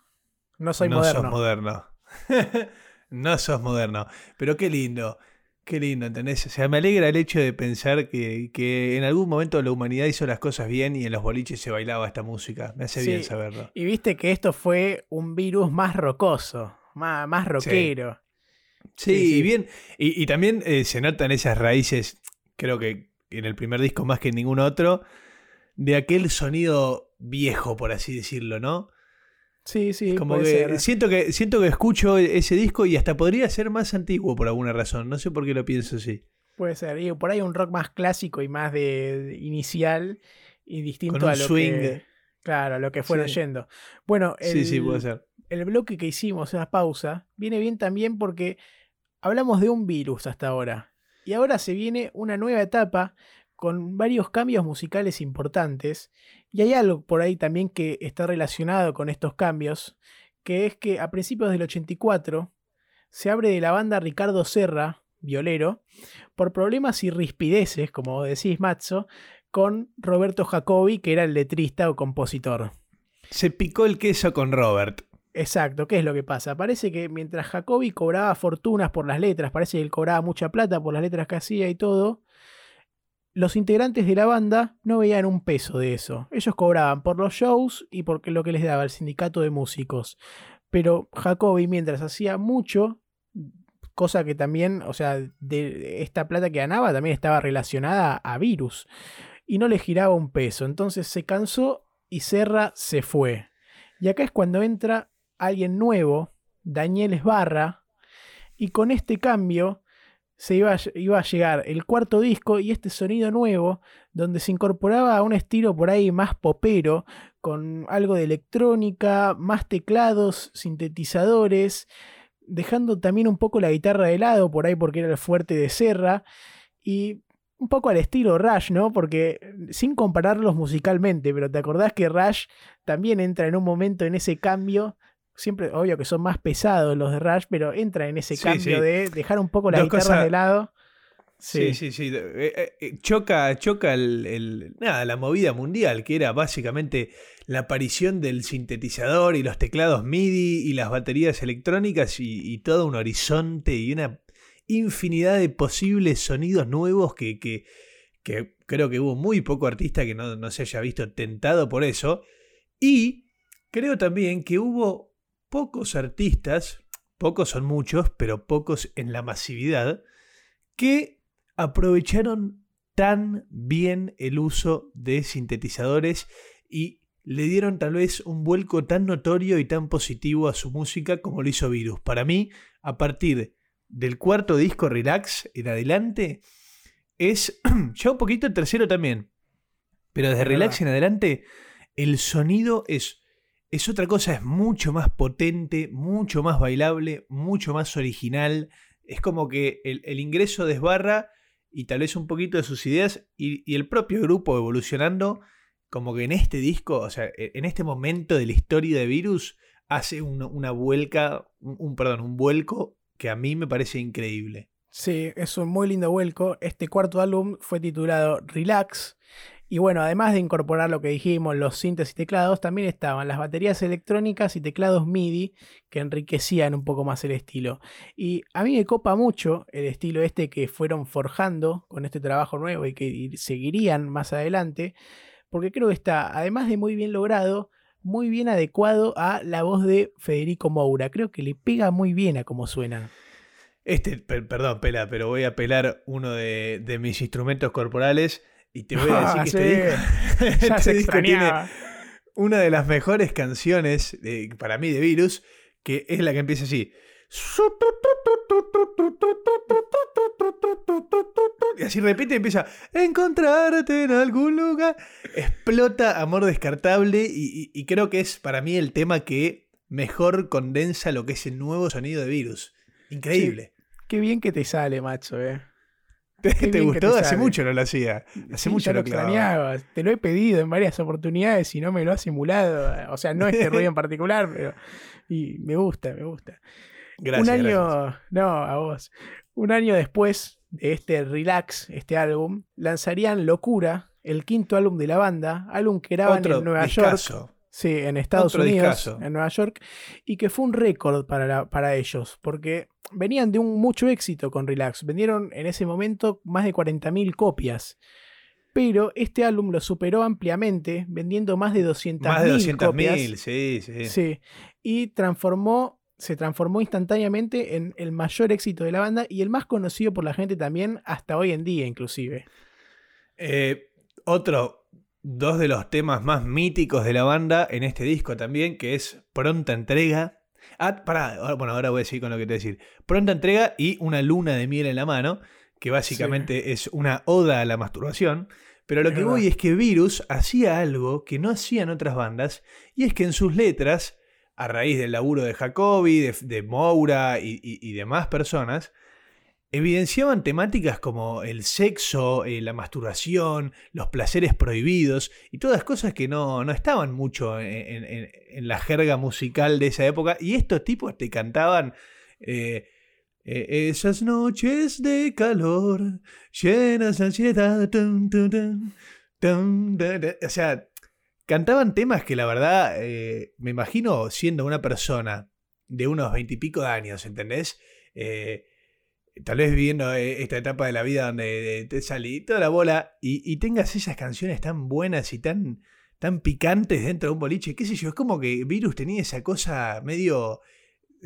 No soy no moderno. sos moderno. no sos moderno. Pero qué lindo. Qué lindo, ¿entendés? O sea, me alegra el hecho de pensar que, que en algún momento la humanidad hizo las cosas bien y en los boliches se bailaba esta música. Me hace Sí. bien saberlo. Y viste que esto fue un virus más rocoso, más, más rockero. Sí, Sí, sí. y bien. Y, y también eh, se notan esas raíces, creo que en el primer disco más que en ningún otro, de aquel sonido viejo, por así decirlo, ¿no? Sí, sí, Como puede que ser. siento que siento que escucho ese disco y hasta podría ser más antiguo por alguna razón. No sé por qué lo pienso así. Puede ser. Y por ahí un rock más clásico y más de, de inicial y distinto Con un a lo swing. que. Claro, a lo que fueron Sí. yendo. Bueno, el, Sí, sí, puede ser. el bloque que hicimos, esa pausa, viene bien también porque hablamos de un virus hasta ahora. Y ahora se viene una nueva etapa con varios cambios musicales importantes. Y hay algo por ahí también que está relacionado con estos cambios, que es que a principios del 84 se abre de la banda Ricardo Serra, violero, por problemas y rispideces, como decís, Matzo, con Roberto Jacobi, que era el letrista o compositor. Se picó el queso con Robert. Exacto, ¿qué es lo que pasa? Parece que mientras Jacobi cobraba fortunas por las letras, parece que él cobraba mucha plata por las letras que hacía y todo, los integrantes de la banda no veían un peso de eso. Ellos cobraban por los shows y por lo que les daba el sindicato de músicos. Pero Jacobi, mientras hacía mucho, cosa que también, o sea, de esta plata que ganaba también estaba relacionada a virus. Y no le giraba un peso. Entonces se cansó y Serra se fue. Y acá es cuando entra alguien nuevo, Daniel Esbarra, y con este cambio se iba a, iba a llegar el cuarto disco y este sonido nuevo, donde se incorporaba a un estilo por ahí más popero, con algo de electrónica, más teclados, sintetizadores, dejando también un poco la guitarra de lado por ahí porque era el fuerte de Serra y un poco al estilo Rush, ¿no? Porque sin compararlos musicalmente, pero te acordás que Rush también entra en un momento en ese cambio. Siempre, obvio que son más pesados los de Rush, pero entra en ese Sí, cambio sí. de dejar un poco la Dos guitarra cosas- de lado. Sí, sí, sí. Eh, eh, eh, choca, choca el, el- nada, la movida mundial, que era básicamente la aparición del sintetizador y los teclados MIDI y las baterías electrónicas y, y todo un horizonte y una infinidad de posibles sonidos nuevos que, que, que creo que hubo muy poco artista que no, no se haya visto tentado por eso. Y creo también que hubo pocos artistas, pocos son muchos, pero pocos en la masividad, que aprovecharon tan bien el uso de sintetizadores y le dieron tal vez un vuelco tan notorio y tan positivo a su música como lo hizo Virus. Para mí, a partir del cuarto disco Relax en adelante, es ya un poquito el tercero también. Pero desde Es Relax en adelante, el sonido es, es otra cosa, es mucho más potente, mucho más bailable, mucho más original. Es como que el, ingreso desbarra y tal vez un poquito de sus ideas y, el propio grupo evolucionando, como que en este disco, o sea, e- en este momento de la historia de Virus, hace una, una vuelca, un, un- perdón, un vuelco que a mí me parece increíble. Sí, es un muy lindo vuelco. Este cuarto álbum fue titulado Relax. Y bueno, además de incorporar lo que dijimos, los sintes y teclados, también estaban las baterías electrónicas y teclados MIDI que enriquecían un poco más el estilo. Y a mí me copa mucho el estilo este que fueron forjando con este trabajo nuevo y que ir- seguirían más adelante, porque creo que está, además de muy bien logrado, muy bien adecuado a la voz de Federico Moura. Creo que le pega muy bien a cómo suena. Este, per- perdón, Pela, pero voy a pelar uno de mis instrumentos corporales y te voy a decir Ah, que sí. este disco, Ya este se disco tiene una de las mejores canciones eh, para mí de Virus, que es la que empieza así. Y así repite y empieza, encontrarte en algún lugar. Explota Amor Descartable y, y- y creo que es para mí el tema que mejor condensa lo que es el nuevo sonido de Virus. Increíble. Qué bien que te sale, macho, eh. ¿Te, gustó? Hace mucho no lo hacía. Hace Sí, mucho lo extrañaba. Te lo he pedido en varias oportunidades y no me lo has simulado. O sea, no este ruido en particular, pero. Y me gusta, me gusta. Gracias, Un año. gracias. No, a vos. Un año después de este Relax, este álbum, lanzarían Locura, el quinto álbum de la banda, álbum que graban Otro en Nueva York. Sí, en Estados Otro Unidos, discazo. en Nueva York, y que fue un récord para, la- para ellos, porque venían de un mucho éxito con Relax. Vendieron en ese momento más de 40.000 copias. Pero este álbum lo superó ampliamente, vendiendo más de 200.000 Más de 200.000, copias. sí, sí. Sí, y transformó, se transformó instantáneamente en el mayor éxito de la banda y el más conocido por la gente también hasta hoy en día, inclusive. Eh, otro, dos de los temas más míticos de la banda en este disco también, que es Pronta Entrega. Ah, pará, bueno, ahora voy a seguir con lo que te voy a decir. Pronta Entrega y Una Luna de Miel en la Mano, que básicamente es una oda a la masturbación. Pero lo Es que verdad. voy es que Virus hacía algo que no hacían otras bandas, y es que en sus letras, a raíz del laburo de Jacobi, de, de Moura y, y- y demás personas, evidenciaban temáticas como el sexo, eh, la masturbación, los placeres prohibidos y todas cosas que no, no estaban mucho en, la jerga musical de esa época. Y estos tipos te cantaban eh, eh, esas noches de calor, llenas de ansiedad. tun, tun, tun, tun, tun, tun". O sea, cantaban temas que la verdad me imagino siendo una persona de unos veintipico de años, ¿entendés? Tal vez viviendo eh, esta etapa de la vida donde eh, te salí toda la bola y, y tengas esas canciones tan buenas y tan, tan picantes dentro de un boliche, qué sé yo, es como que Virus tenía esa cosa medio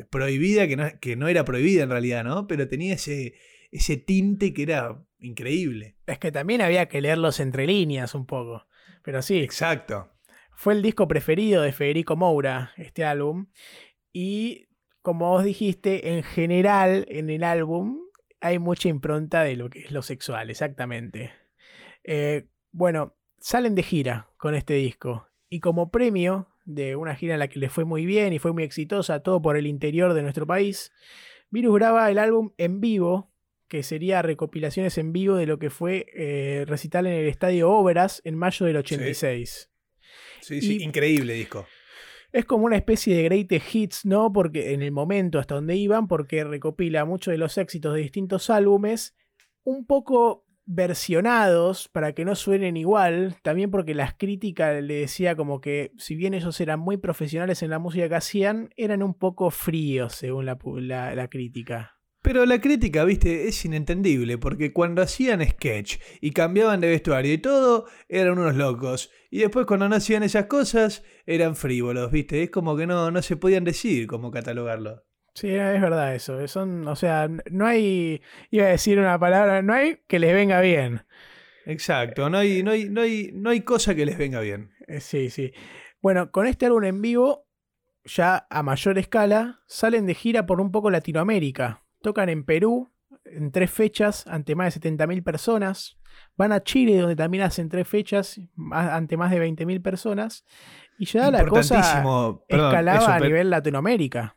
prohibida, que no, que no era prohibida en realidad, ¿no? Pero tenía ese, ese tinte que era increíble. Es que también había que leerlos entre líneas un poco. Pero sí, Exacto. Fue el disco preferido de Federico Moura, este álbum. Y como vos dijiste, en general en el álbum hay mucha impronta de lo que es lo sexual, exactamente. Eh, bueno, salen de gira con este disco. Y como premio de una gira en la que les fue muy bien y fue muy exitosa, todo por el interior de nuestro país, Virus graba el álbum en vivo, que sería recopilaciones en vivo de lo que fue eh, recital en el Estadio Óperas en mayo del 86. Sí, sí, Y- increíble disco. Es como una especie de greatest hits, ¿no? Porque en el momento hasta donde iban, porque recopila muchos de los éxitos de distintos álbumes, un poco versionados para que no suenen igual, también porque las críticas le decía como que si bien ellos eran muy profesionales en la música que hacían, eran un poco fríos según la, la- la crítica. Pero la crítica, viste, es inentendible, porque cuando hacían sketch y cambiaban de vestuario y todo, eran unos locos. Y después cuando no hacían esas cosas, eran frívolos, viste. Es como que no, no se podían decir cómo catalogarlo. Sí, es verdad eso. Son, o sea, no hay, iba a decir una palabra, no hay que les venga bien. Exacto, no hay, no hay, no hay, no hay cosa que les venga bien. Eh, Sí, sí. Bueno, con este álbum en vivo, ya a mayor escala, salen de gira por un poco Latinoamérica. Tocan en Perú en tres fechas ante más de 70.000 personas. Van a Chile, donde también hacen tres fechas ante más de 20.000 personas. Y ya la cosa perdón, escalaba a nivel Latinoamérica.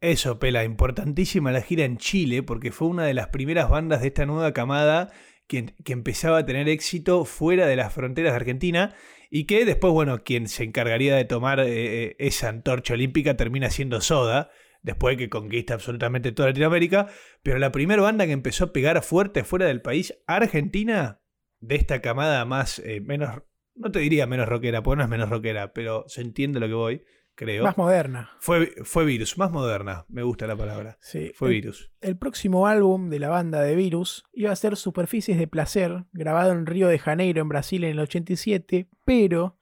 Eso, Pela, importantísima la gira en Chile, porque fue una de las primeras bandas de esta nueva camada que, que empezaba a tener éxito fuera de las fronteras de Argentina y que después, bueno, quien se encargaría de tomar eh, eh, esa antorcha olímpica termina siendo Soda, después de que conquista absolutamente toda Latinoamérica, pero la primera banda que empezó a pegar fuerte fuera del país, Argentina, de esta camada más, eh, menos, no te diría menos rockera, porque no es menos rockera, pero se entiende lo que voy, creo. Más moderna. Fue, fue Virus, más moderna, me gusta la palabra. Sí. Fue El- Virus. El próximo álbum de la banda de Virus iba a ser Superficies de Placer, grabado en Río de Janeiro, en Brasil, en el 87, pero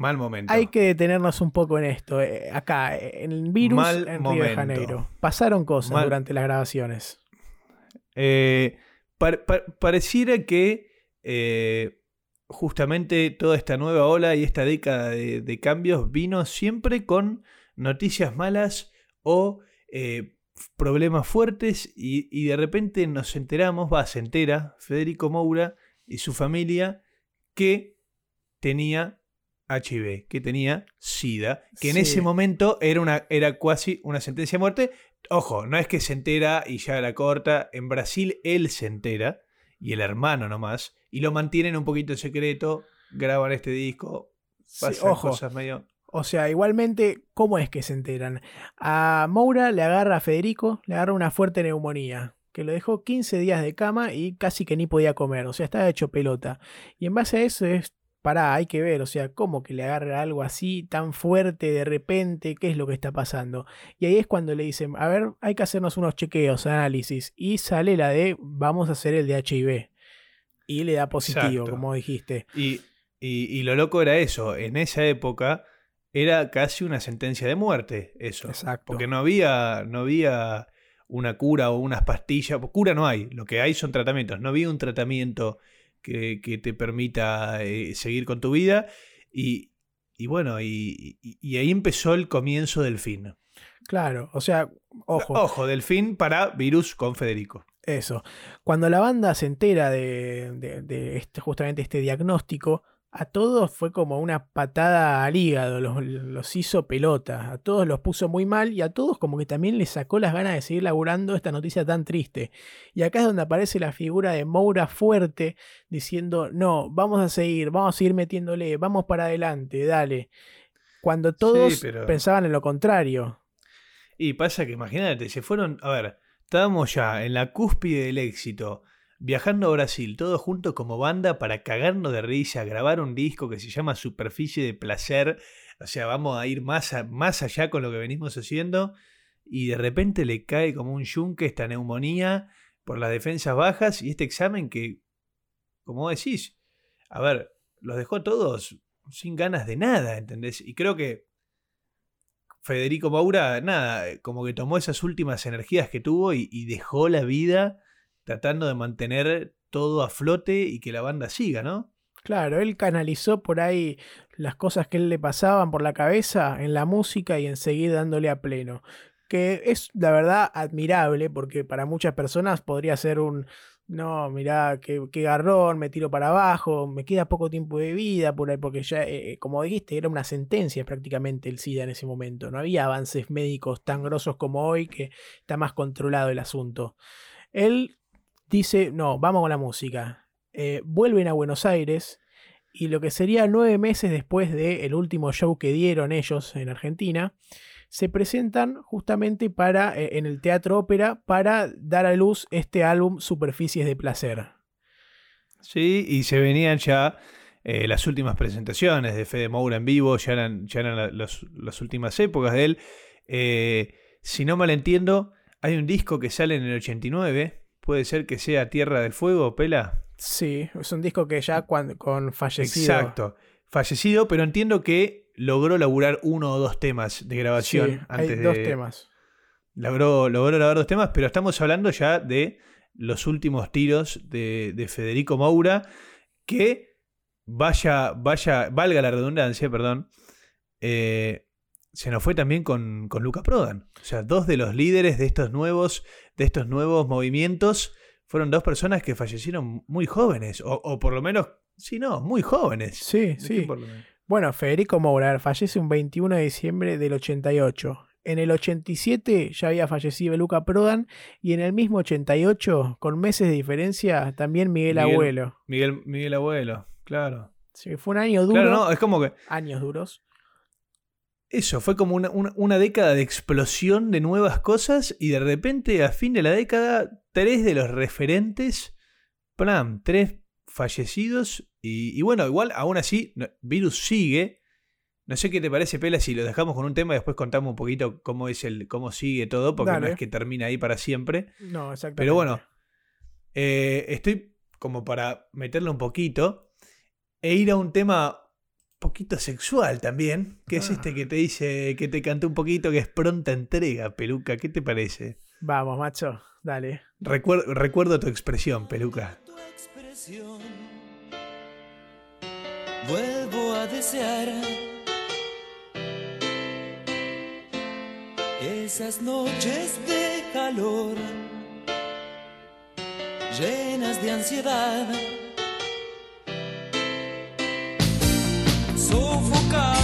Mal momento. hay que detenernos un poco en esto. eh, acá, en Virus, Mal en Río de momento. Janeiro. Pasaron cosas Mal- durante las grabaciones. Eh, par- par- pareciera que eh, justamente toda esta nueva ola y esta década de, de cambios vino siempre con noticias malas o problemas fuertes y, y de repente nos enteramos, va, se entera Federico Moura y su familia que tenía HIV, que tenía SIDA, que en Sí. ese momento era, una, era casi una sentencia de muerte. Ojo, no es que se entera y ya la corta. En Brasil él se entera y el hermano nomás. Y lo mantienen un poquito en secreto. Graban este disco. Sí, Pasan ojo, cosas medio. o sea, igualmente, ¿cómo es que se enteran? A Moura le agarra a Federico, le agarra una fuerte neumonía, que lo dejó 15 días de cama y casi que ni podía comer, o sea, estaba hecho pelota. Y en base a eso es, pará, hay que ver, o sea, ¿cómo que le agarra algo así tan fuerte de repente? ¿Qué es lo que está pasando? Y ahí es cuando le dicen, a ver, hay que hacernos unos chequeos, análisis, y sale la de, vamos a hacer el de HIV. Y le da positivo, Exacto. como dijiste. Y, y- y lo loco era eso. En esa época era casi una sentencia de muerte. Eso. Exacto. Porque no había, no había una cura o unas pastillas. Cura no hay. Lo que hay son tratamientos. No había un tratamiento que, que te permita eh, seguir con tu vida. Y, y bueno, y, y- y ahí empezó el comienzo del fin. Claro, o sea, ojo. Ojo, del fin para Virus con Federico. Eso. Cuando la banda se entera de, de- de este, justamente este diagnóstico, a todos fue como una patada al hígado, los, los hizo pelota, a todos los puso muy mal y a todos como que también les sacó las ganas de seguir laburando esta noticia tan triste. Y acá es donde aparece la figura de Moura fuerte diciendo, no, vamos a seguir, vamos a seguir metiéndole, vamos para adelante, dale. Cuando todos pero- pensaban en lo contrario. Y pasa que imagínate, se fueron, a ver, estábamos ya en la cúspide del éxito, viajando a Brasil, todos juntos como banda para cagarnos de risa, grabar un disco que se llama Superficie de Placer, o sea, vamos a ir más, a- más allá con lo que venimos haciendo, y de repente le cae como un yunque esta neumonía por las defensas bajas y este examen que, como decís, a ver, los dejó todos sin ganas de nada, ¿entendés? Y creo que Federico Maura, nada, como que tomó esas últimas energías que tuvo y dejó la vida tratando de mantener todo a flote y que la banda siga, ¿no? Claro, él canalizó por ahí las cosas que él le pasaban por la cabeza en la música y en seguir dándole a pleno. Que es, la verdad, admirable porque para muchas personas podría ser un, no, mirá, qué, garrón, me tiro para abajo, me queda poco tiempo de vida por ahí, porque ya, eh, como dijiste, era una sentencia prácticamente el SIDA en ese momento. No había avances médicos tan grosos como hoy que está más controlado el asunto. Él dice, no, vamos con la música. Eh, vuelven a Buenos Aires y lo que sería nueve meses después del último show que dieron ellos en Argentina, se presentan justamente para, eh, en el Teatro Ópera para dar a luz este álbum Superficies de Placer. Sí, y se venían ya eh, las últimas presentaciones de Fede Moura en vivo, ya eran, ya eran las últimas épocas de él. Si no mal entiendo, hay un disco que sale en el 89, puede ser que sea Tierra del Fuego, Pela. Sí, es un disco que ya cuando, con fallecido. Exacto, fallecido, pero entiendo que logró laburar uno o dos temas de Sí, grabación hay antes dos de, temas. Logró, logró grabar dos temas, pero estamos hablando ya de los últimos tiros de, de Federico Moura, que vaya, vaya, valga la redundancia, perdón, eh, se nos fue también con, con Luca Prodan. O sea, dos de los líderes de estos nuevos, de estos nuevos movimientos fueron dos personas que fallecieron muy jóvenes, o, o por lo menos, sí, no, muy jóvenes. Sí, ¿De qué sí. por lo menos? Bueno, Federico Moura fallece un 21 de diciembre del 88. En el 87 ya había fallecido Luca Prodan y en el mismo 88, con meses de diferencia, también Miguel, Miguel- Abuelo. Miguel, Miguel Abuelo, claro. Sí, fue un año duro, Claro, no, es como que años duros. Eso, fue como una, una- una década de explosión de nuevas cosas y de repente a fin de la década, tres de los referentes, ¡plam! tres fallecidos y, y bueno, igual aún así, no- Virus sigue. No sé qué te parece, Pela, si lo dejamos con un tema y después contamos un poquito cómo es el, cómo sigue todo, porque no es que termina ahí para siempre. No, exactamente. Pero bueno, eh, estoy como para meterle un poquito e ir a un tema poquito sexual también, que es Ah. este que te dice, que te canté un poquito, que es pronta entrega, Peluca. ¿Qué te parece? Vamos, macho, dale. Recuer- recuerdo tu expresión, Peluca. tu expresión. Vuelvo a desear esas noches de calor llenas de ansiedad, sufocado.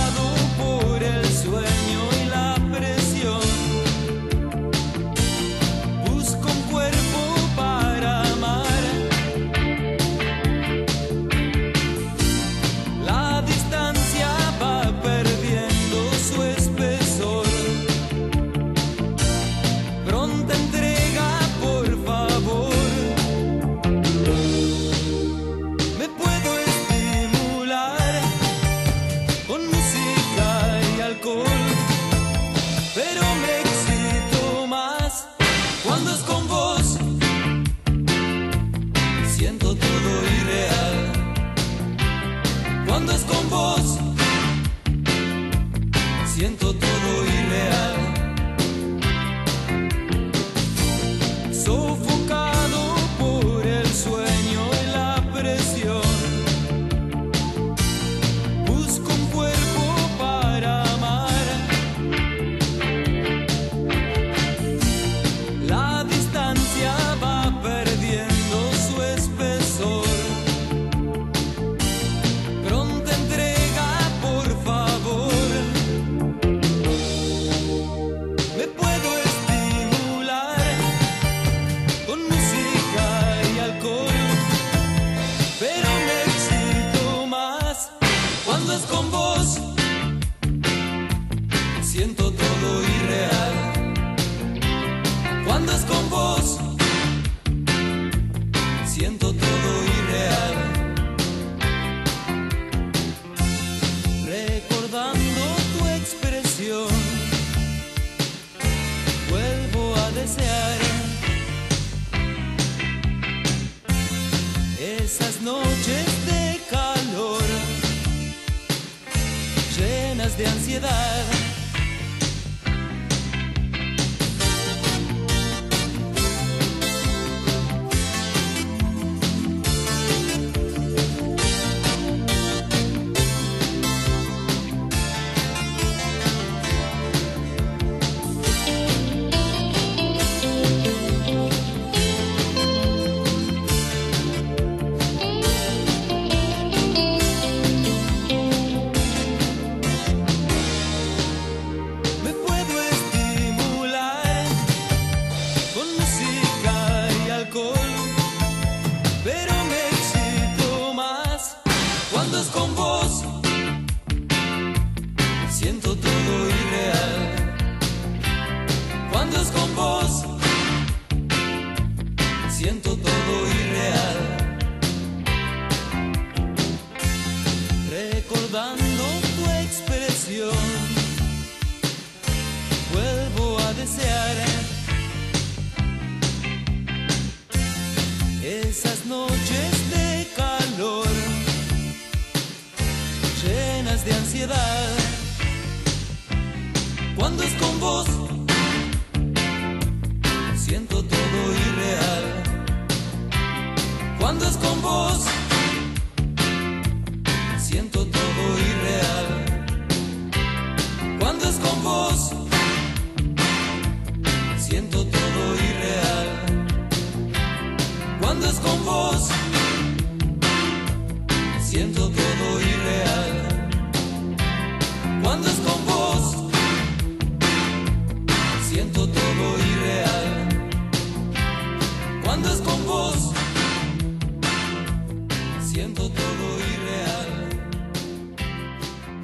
Siento todo irreal.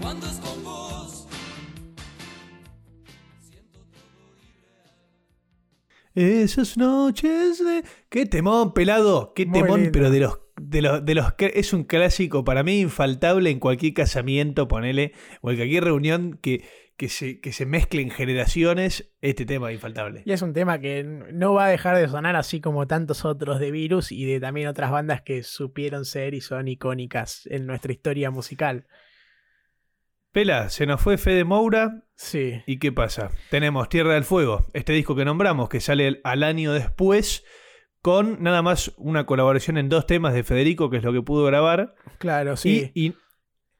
Cuando es con vos, siento todo irreal. Esas noches de. ¡Qué temón, pelado! ¡Qué Muy temón! lindo. Pero de los, de los. de los que es un clásico para mí infaltable en cualquier casamiento, ponele, o en cualquier reunión que, que, se, que se mezclen generaciones. Este tema es infaltable. Y es un tema que no va a dejar de sonar así como tantos otros de Virus y de también otras bandas que supieron ser y son icónicas en nuestra historia musical. Pela, se nos fue Fede Moura. Sí. ¿Y qué pasa? Tenemos Tierra del Fuego, este disco que nombramos, que sale al año después, con nada más una colaboración en dos temas de Federico, que es lo que pudo grabar. Claro, sí. Y, y,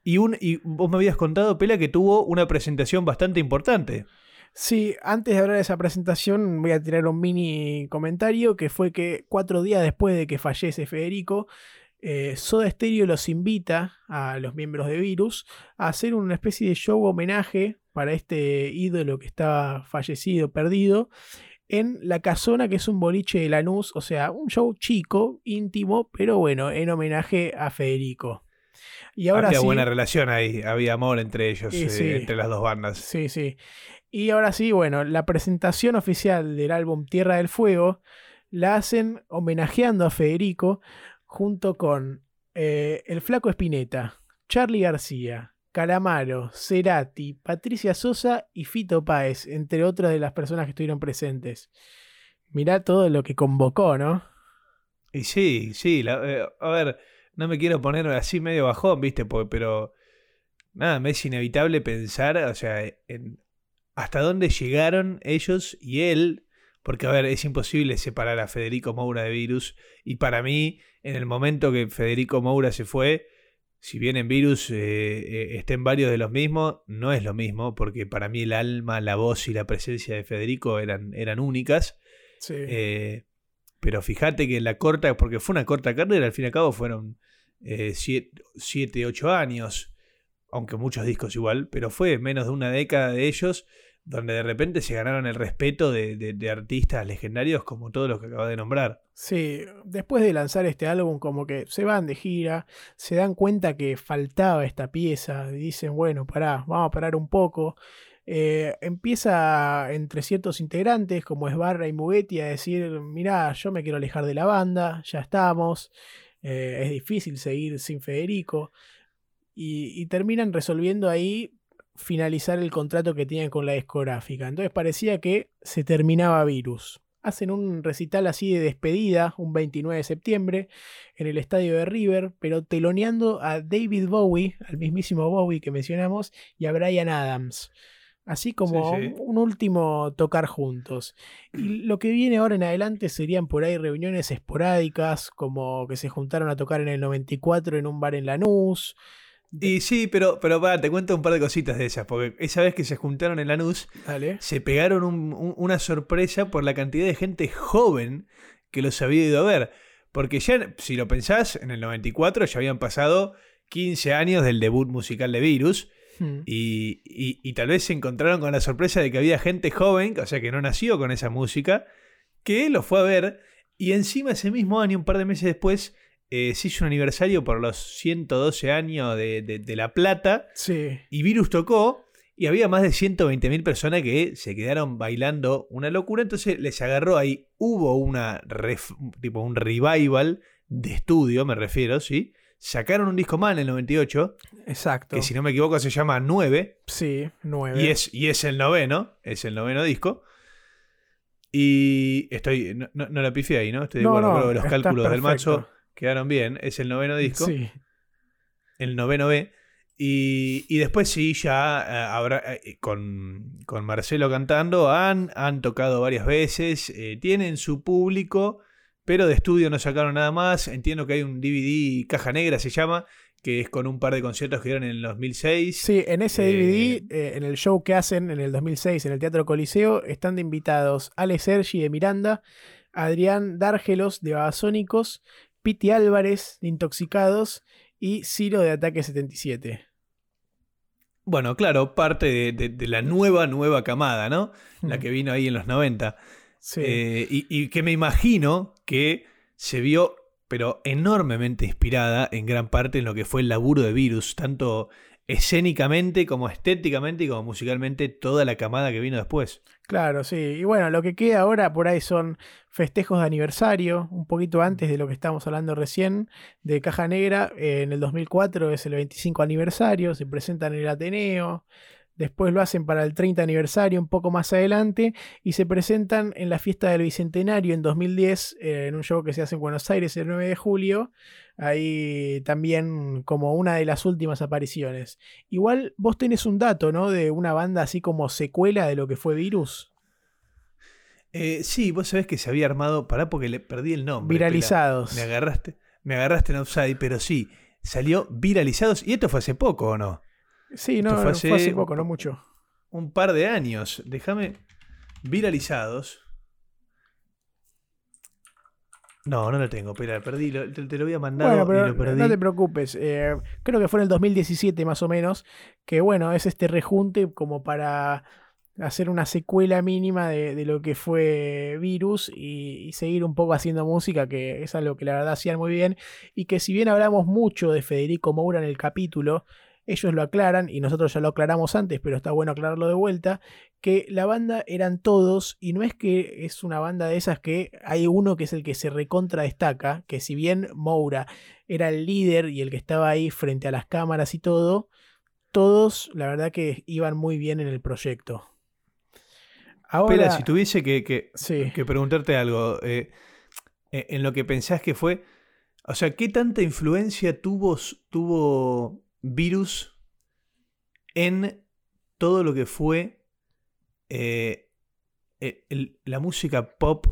y un, y vos me habías contado, Pela, que tuvo una presentación bastante importante. Sí, antes de hablar de esa presentación voy a tirar un mini comentario que fue que cuatro días después de que fallece Federico, eh, Soda Stereo los invita a los miembros de Virus a hacer una especie de show homenaje para este ídolo que estaba fallecido, perdido, en La Casona, que es un boliche de Lanús, o sea, un show chico, íntimo, pero bueno, en homenaje a Federico. Y ahora había sí, buena relación ahí, había amor entre ellos, eh, sí. entre las dos bandas. Sí, sí. Y ahora sí, bueno, la presentación oficial del álbum Tierra del Fuego la hacen homenajeando a Federico junto con eh, el Flaco Espineta, Charlie García, Calamaro, Cerati, Patricia Sosa y Fito Páez, entre otras de las personas que estuvieron presentes. Mirá todo lo que convocó, ¿no? Y sí, sí, la- eh, a ver, no me quiero poner así medio bajón, ¿viste? Pero nada, me es inevitable pensar, o sea, en hasta dónde llegaron ellos y él, porque a ver, es imposible separar a Federico Moura de Virus, y para mí, en el momento que Federico Moura se fue, si bien en Virus eh, eh, estén varios de los mismos, no es lo mismo, porque para mí el alma, la voz y la presencia de Federico eran, eran únicas. Sí. Eh, pero fíjate que la corta, porque fue una corta carrera, al fin y al cabo fueron 7, 8 años, aunque muchos discos igual, pero fue menos de una década de ellos donde de repente se ganaron el respeto de, artistas legendarios como todos los que acabo de nombrar. Sí, después de lanzar este álbum como que se van de gira, se dan cuenta que faltaba esta pieza, dicen, bueno, pará, vamos a parar un poco. Eh, empieza entre ciertos integrantes como Esbarra y Mugetti a decir, mirá, yo me quiero alejar de la banda, ya estamos, eh, es difícil seguir sin Federico. Y, y terminan resolviendo ahí finalizar el contrato que tienen con la discográfica. Entonces parecía que se terminaba Virus. Hacen un recital así de despedida, un 29 de septiembre, en el estadio de River, pero teloneando a David Bowie, al mismísimo Bowie que mencionamos, y a Brian Adams. Así como Sí, sí. un último tocar juntos. Y lo que viene ahora en adelante serían por ahí reuniones esporádicas, como que se juntaron a tocar en el 94 en un bar en Lanús. Y sí, pero, pero te cuento un par de cositas de esas, porque esa vez que se juntaron en Lanús, Dale. se pegaron un- un- una sorpresa por la cantidad de gente joven que los había ido a ver. Porque ya, si lo pensás, en el 94 ya habían pasado 15 años del debut musical de Virus. Hmm. Y, y- y tal vez se encontraron con la sorpresa de que había gente joven, o sea que no nació con esa música, que lo fue a ver. Y encima ese mismo año, un par de meses después, eh, se hizo un aniversario por los 112 años de, de- de La Plata. Sí. Y Virus tocó. Y había más de 120.000 personas que se quedaron bailando una locura. Entonces les agarró ahí. Hubo una ref- tipo un revival de estudio, me refiero, ¿sí? Sacaron un disco más en el 98, Exacto. que si no me equivoco se llama 9. Sí, nueve. Y es, y es el noveno, es el noveno disco. Y estoy, no, no, no la pifié ahí, ¿no? Estoy de No, acuerdo, no, los cálculos del macho quedaron bien. Es el noveno disco, Sí. el noveno B. Y, y después sí, ya eh, habrá, eh, con, con Marcelo cantando, han, han tocado varias veces, eh, tienen su público, pero de estudio no sacaron nada más. Entiendo que hay un DVD, Caja Negra se llama, que es con un par de conciertos que dieron en el 2006. Sí, en ese Eh, DVD, eh, en el show que hacen en el 2006 en el Teatro Coliseo, están de invitados Ale Sergi de Miranda, Adrián Dárgelos de Babasónicos, Piti Álvarez de Intoxicados y Ciro de Ataque 77. Bueno, claro, parte de, de- de la nueva, nueva camada, ¿no? La que vino ahí en los 90. Sí. Eh, y, y que me imagino que se vio, pero enormemente inspirada en gran parte en lo que fue el laburo de Virus, tanto escénicamente como estéticamente y como musicalmente, toda la camada que vino después. Claro, sí. Y bueno, lo que queda ahora por ahí son festejos de aniversario, un poquito antes de lo que estábamos hablando recién, de Caja Negra. Eh, en el 2004 es el 25 aniversario, se presentan en el Ateneo. Después lo hacen para el 30 aniversario, un poco más adelante, y se presentan en la fiesta del Bicentenario en 2010, eh, en un show que se hace en Buenos Aires el 9 de julio. Ahí también como una de las últimas apariciones. Igual vos tenés un dato, ¿no? De una banda así como secuela de lo que fue Virus. Eh, sí, vos sabés que se había armado, pará porque le perdí el nombre. Pela. Viralizados. Me agarraste, me agarraste en offside, pero sí, salió viralizados. Y esto fue hace poco, ¿o no? Sí, no, fue fue hace- poco, no mucho. Un par de años. Déjame. Viralizados. No, no lo tengo, espera, perdí, lo- te, te lo había mandado Bueno, y pero lo perdí. no te preocupes. eh, creo que fue en el 2017 más o menos. Que bueno, es este rejunte como para hacer una secuela mínima de, de lo que fue Virus y, y seguir un poco haciendo música, que es algo que la verdad hacían muy bien. Y que si bien hablamos mucho de Federico Moura en el capítulo, ellos lo aclaran, y nosotros ya lo aclaramos antes, pero está bueno aclararlo de vuelta, que la banda eran todos, y no es que es una banda de esas que hay uno que es el que se recontra destaca, que si bien Moura era el líder y el que estaba ahí frente a las cámaras y todo, todos la verdad que iban muy bien en el proyecto. Ahora, Espera, si tuviese que, que- sí. que preguntarte algo, eh, eh, en lo que pensás que fue, o sea, ¿qué tanta influencia tuvo, tuvo Virus en todo lo que fue eh, el- la música pop?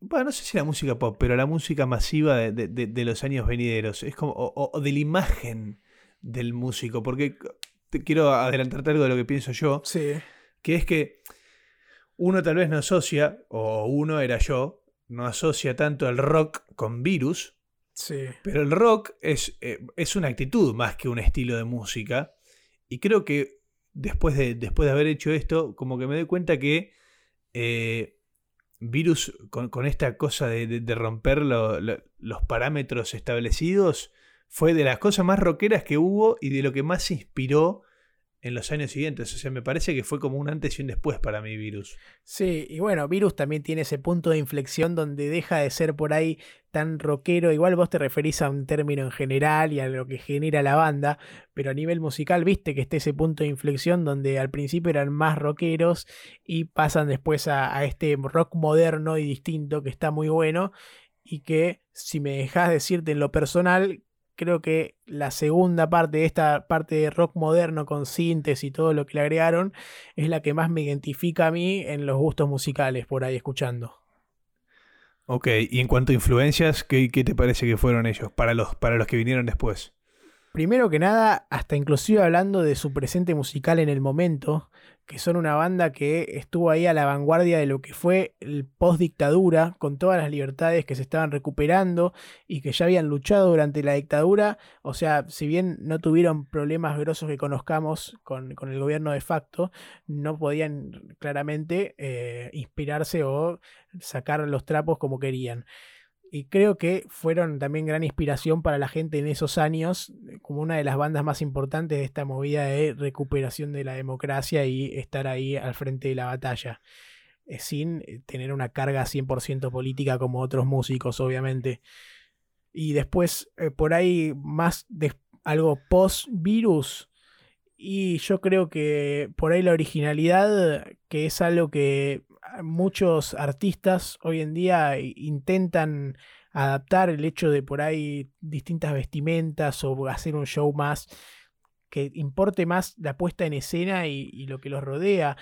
Bueno, no sé si la música pop, pero la música masiva de, de- de- los años venideros, es como, o de la imagen del músico, porque te quiero adelantarte algo de lo que pienso yo Sí, que es que uno tal vez no asocia, o uno era yo, no asocia tanto el rock con virus, sí. pero el rock es, eh, es una actitud más que un estilo de música. Y creo que después de, después de haber hecho esto, como que me doy cuenta que eh, Virus, con, esta cosa de, de- romper lo- lo- los parámetros establecidos, fue de las cosas más rockeras que hubo y de lo que más inspiró en los años siguientes. O sea, me parece que fue como un antes y un después para mí, Virus. Sí, y bueno, Virus también tiene ese punto de inflexión donde deja de ser por ahí tan rockero. Igual vos te referís a un término en general y a lo que genera la banda, pero a nivel musical viste que está ese punto de inflexión donde al principio eran más rockeros y pasan después a, a este rock moderno y distinto que está muy bueno y que si me dejas decirte en lo personal, creo que la segunda parte de esta parte de rock moderno con sintes y todo lo que le agregaron es la que más me identifica a mí en los gustos musicales por ahí escuchando. Ok, y en cuanto a influencias, ¿qué, qué te parece que fueron ellos para los, para los que vinieron después? Primero que nada, hasta inclusive hablando de su presente musical en el momento, que son una banda que estuvo ahí a la vanguardia de lo que fue el post dictadura, con todas las libertades que se estaban recuperando y que ya habían luchado durante la dictadura. O sea, si bien no tuvieron problemas grosos que conozcamos con, con el gobierno de facto, no podían claramente eh, inspirarse o sacar los trapos como querían. Y creo que fueron también gran inspiración para la gente en esos años, eh, como una de las bandas más importantes de esta movida de recuperación de la democracia y estar ahí al frente de la batalla, eh, sin eh, tener una carga 100% política como otros músicos, obviamente. Y después, por ahí, más de algo post-virus, y yo creo que por ahí la originalidad, que es algo que muchos artistas hoy en día intentan adaptar el hecho de por ahí distintas vestimentas o hacer un show más que importe más la puesta en escena y, lo que los rodea.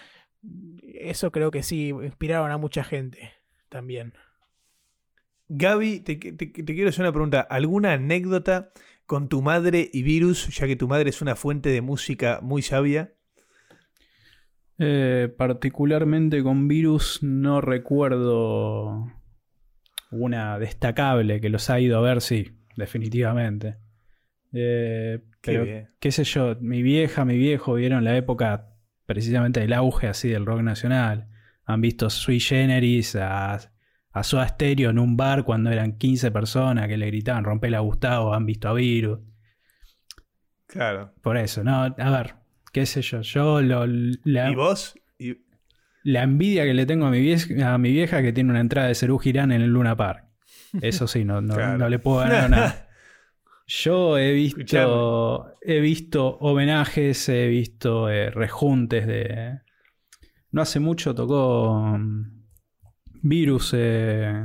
Eso creo que sí, inspiraron a mucha gente también. Gaby, te- te quiero hacer una pregunta. ¿Alguna anécdota con tu madre y Virus, ya que tu madre es una fuente de música muy sabia? Eh, particularmente con Virus no recuerdo una destacable que los ha ido a ver, sí, definitivamente. Eh, Qué pero, qué sé yo, mi vieja, mi viejo vieron la época precisamente del auge así del rock nacional. Han visto Sui Generis a, a Soda Stereo en un bar cuando eran 15 personas que le gritaban rompela a Gustavo, han visto a Virus. Claro. Por eso, no, a ver, qué sé yo, yo lo, la, ¿Y vos? Y- la envidia que le tengo a mi, vieja, a mi vieja que tiene una entrada de Cerú Girán en el Luna Park. Eso sí, no, no, Claro. no le puedo ganar nada. Yo he visto, Escuchame. he visto homenajes, he visto eh, rejuntes de... No hace mucho tocó mm, Virus, eh,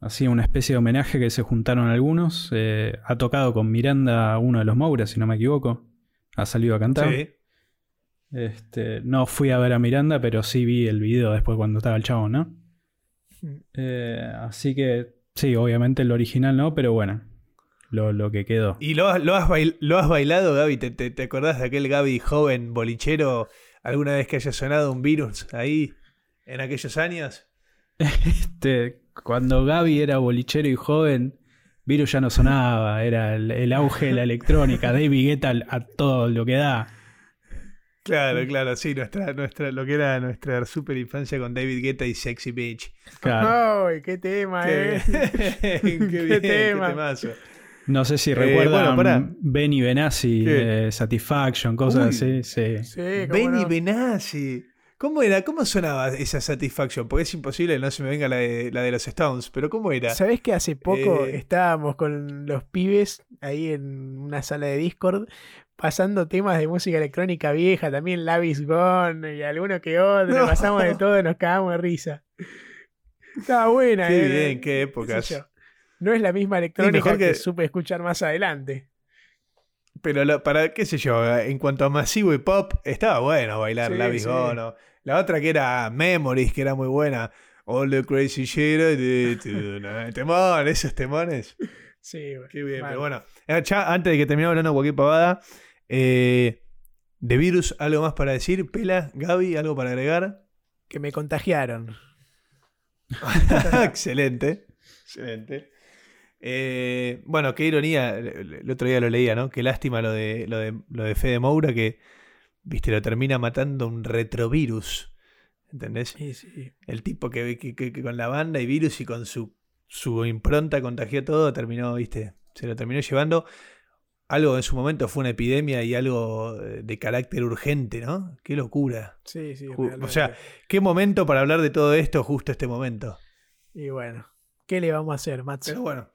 así una especie de homenaje que se juntaron algunos. eh, ha tocado con Miranda uno de los Mouras, si no me equivoco. Ha salido a cantar. Sí. Este, no fui a ver a Miranda, pero sí vi el video después cuando estaba el chabón, ¿no? Mm. Eh, así que sí, obviamente el original no, pero bueno, lo, lo que quedó. ¿Y lo, has- lo has, bail- lo has bailado, Gaby? ¿Te, te, te acordás de aquel Gaby joven bolichero alguna vez que haya sonado un virus ahí en aquellos años? Este, cuando Gaby era bolichero y joven, Virus ya no sonaba, era el, el auge de la electrónica, David Guetta a todo lo que da. Claro, claro, sí, nuestra, nuestra, lo que era nuestra super infancia con David Guetta y Sexy Bitch. Claro. ¡Ay, qué tema, Qué, eh! qué bien, qué tema. temazo. No sé si Eh, recuerdan bueno. Benny Benassi, eh, Satisfaction, cosas Uy. así, sí. Sí, Benny no. Benassi. ¿Cómo era? ¿Cómo sonaba esa Satisfaction? Porque es imposible no se me venga la de, la de los Stones, pero ¿cómo era? ¿Sabés que hace poco Eh, estábamos con los pibes ahí en una sala de Discord pasando temas de música electrónica vieja, también Lavis Gone y alguno que otro, No. pasamos de todo y nos cagamos de risa. Estaba buena, Qué eh, bien, qué épocas. No es la misma electrónica mejor que... que- supe escuchar más adelante. Pero la- para, qué sé yo, en cuanto a masivo y pop, estaba bueno bailar Sí, La sí. La otra que era Memories, que era muy buena. All the crazy shit I did tonight. Temón, esos temones. Sí, güey. Qué bien, pero bueno. Eh, Ya antes de que terminemos hablando cualquier pavada, eh, de virus, ¿algo más para decir? Pela, Gaby, ¿algo para agregar? Que me contagiaron. Excelente. Excelente. Eh, bueno, qué ironía. El otro día lo leía, ¿no? Qué lástima lo de, lo de, lo de Fede Moura que, viste, lo termina matando un retrovirus. ¿Entendés? Sí, sí. El tipo que, que- que- que con la banda y virus y con su, su impronta contagió todo, terminó, viste, se lo terminó llevando. Algo en su momento fue una epidemia y algo eh, de carácter urgente, ¿no? Qué locura. Sí, sí. O realmente. sea, Qué momento para hablar de todo esto, justo este momento. Y bueno, ¿qué le vamos a hacer, Mats? Pero bueno,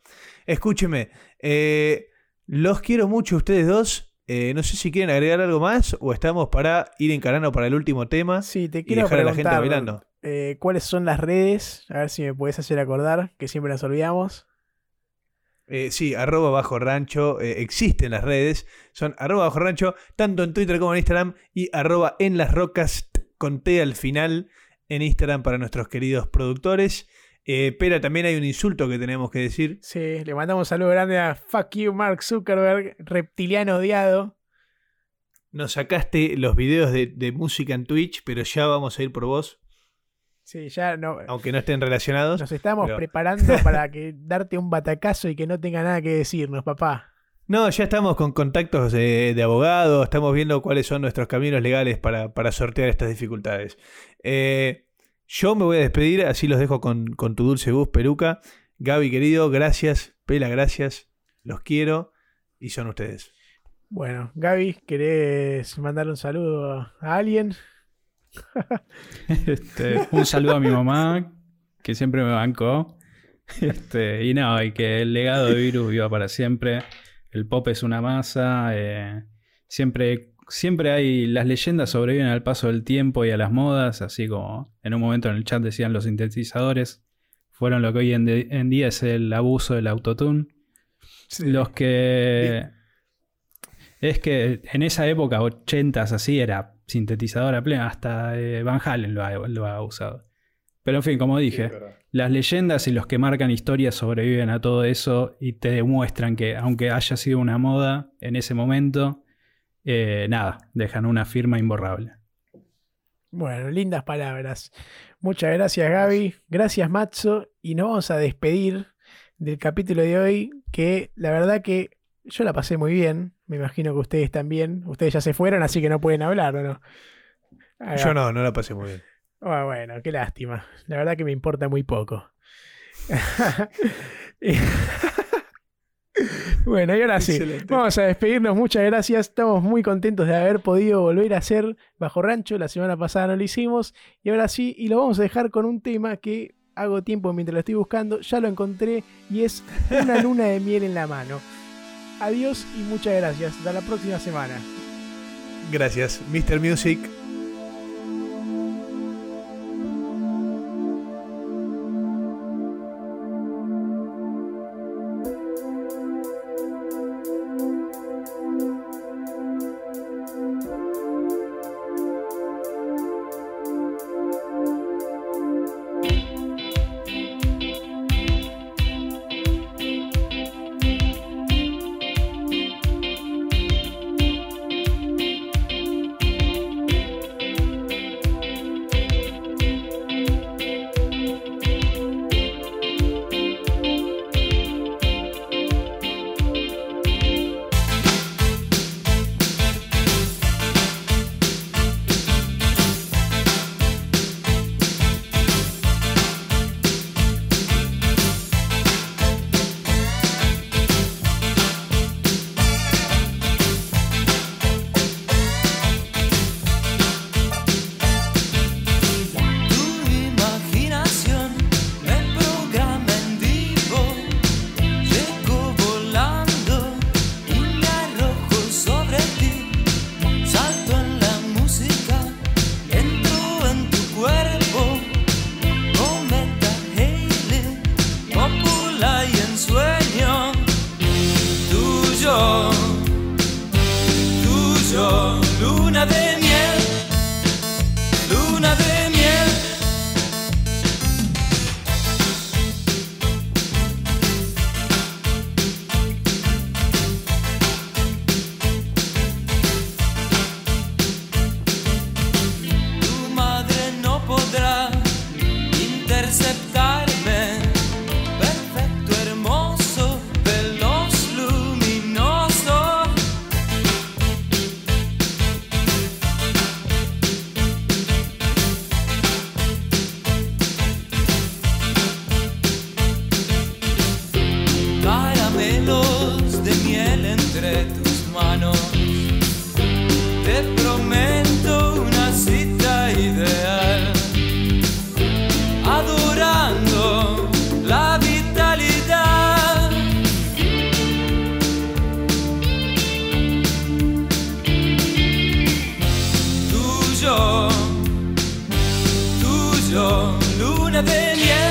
escúcheme. eh, los quiero mucho ustedes dos. Eh, no sé si quieren agregar algo más o estamos para ir encarando para el último tema Sí, te y quiero dejar a la gente bailando. eh, ¿Cuáles son las redes? A ver si me puedes hacer acordar, que siempre nos olvidamos. Eh, sí, arroba bajo rancho. eh, existen las redes. Son arroba bajo rancho, tanto en Twitter como en Instagram. Y arroba en las rocas con T al final en Instagram para nuestros queridos productores. Eh, pero también hay un insulto que tenemos que decir. Sí, le mandamos un saludo grande a Fuck You Mark Zuckerberg, reptiliano odiado. Nos sacaste los videos de, de música en Twitch, pero ya vamos a ir por vos, Sí, ya no, aunque no estén relacionados. nos estamos pero- preparando para que darte un batacazo y que no tenga nada que decirnos, papá. No, ya estamos con contactos de, de abogados, estamos viendo cuáles son nuestros caminos legales para, para sortear estas dificultades. Eh, yo me voy a despedir, así los dejo con, con tu dulce voz, peruca. Gaby, querido, gracias. Pela, gracias. Los quiero y son ustedes. Bueno, Gaby, ¿querés mandar un saludo a alguien? Este, un saludo a mi mamá, que siempre me bancó. Este, y no, y que el legado de Virus viva para siempre. El pop es una masa. eh, siempre, siempre hay. Las leyendas sobreviven al paso del tiempo y a las modas. Así como en un momento en el chat decían los sintetizadores. Fueron lo que hoy en, de- en día es el abuso del autotune. Los que. Es que en esa época, 80s así, era sintetizadora plena. Hasta eh, Van Halen lo ha, lo ha usado. Pero en fin, como dije, las leyendas y los que marcan historias sobreviven a todo eso y te demuestran que, aunque haya sido una moda en ese momento, eh, nada, dejan una firma imborrable. Bueno, lindas palabras. Muchas gracias, Gaby. Gracias, Matzo. Y nos vamos a despedir del capítulo de hoy, que la verdad que yo la pasé muy bien. Me imagino que ustedes también. Ustedes ya se fueron, así que no pueden hablar, ¿o no? Yo no, no la pasé muy bien. Ah, bueno, qué lástima. La verdad que me importa muy poco. bueno, y ahora sí, Excelente. vamos a despedirnos. Muchas gracias. Estamos muy contentos de haber podido volver a hacer Bajo Rancho. La semana pasada no lo hicimos. Y ahora sí, y lo vamos a dejar con un tema que hago tiempo mientras lo estoy buscando. Ya lo encontré y es Una luna de miel en la mano. Adiós y muchas gracias. Hasta la próxima semana. Gracias, Mr. Music. Tuyo, luna de miel.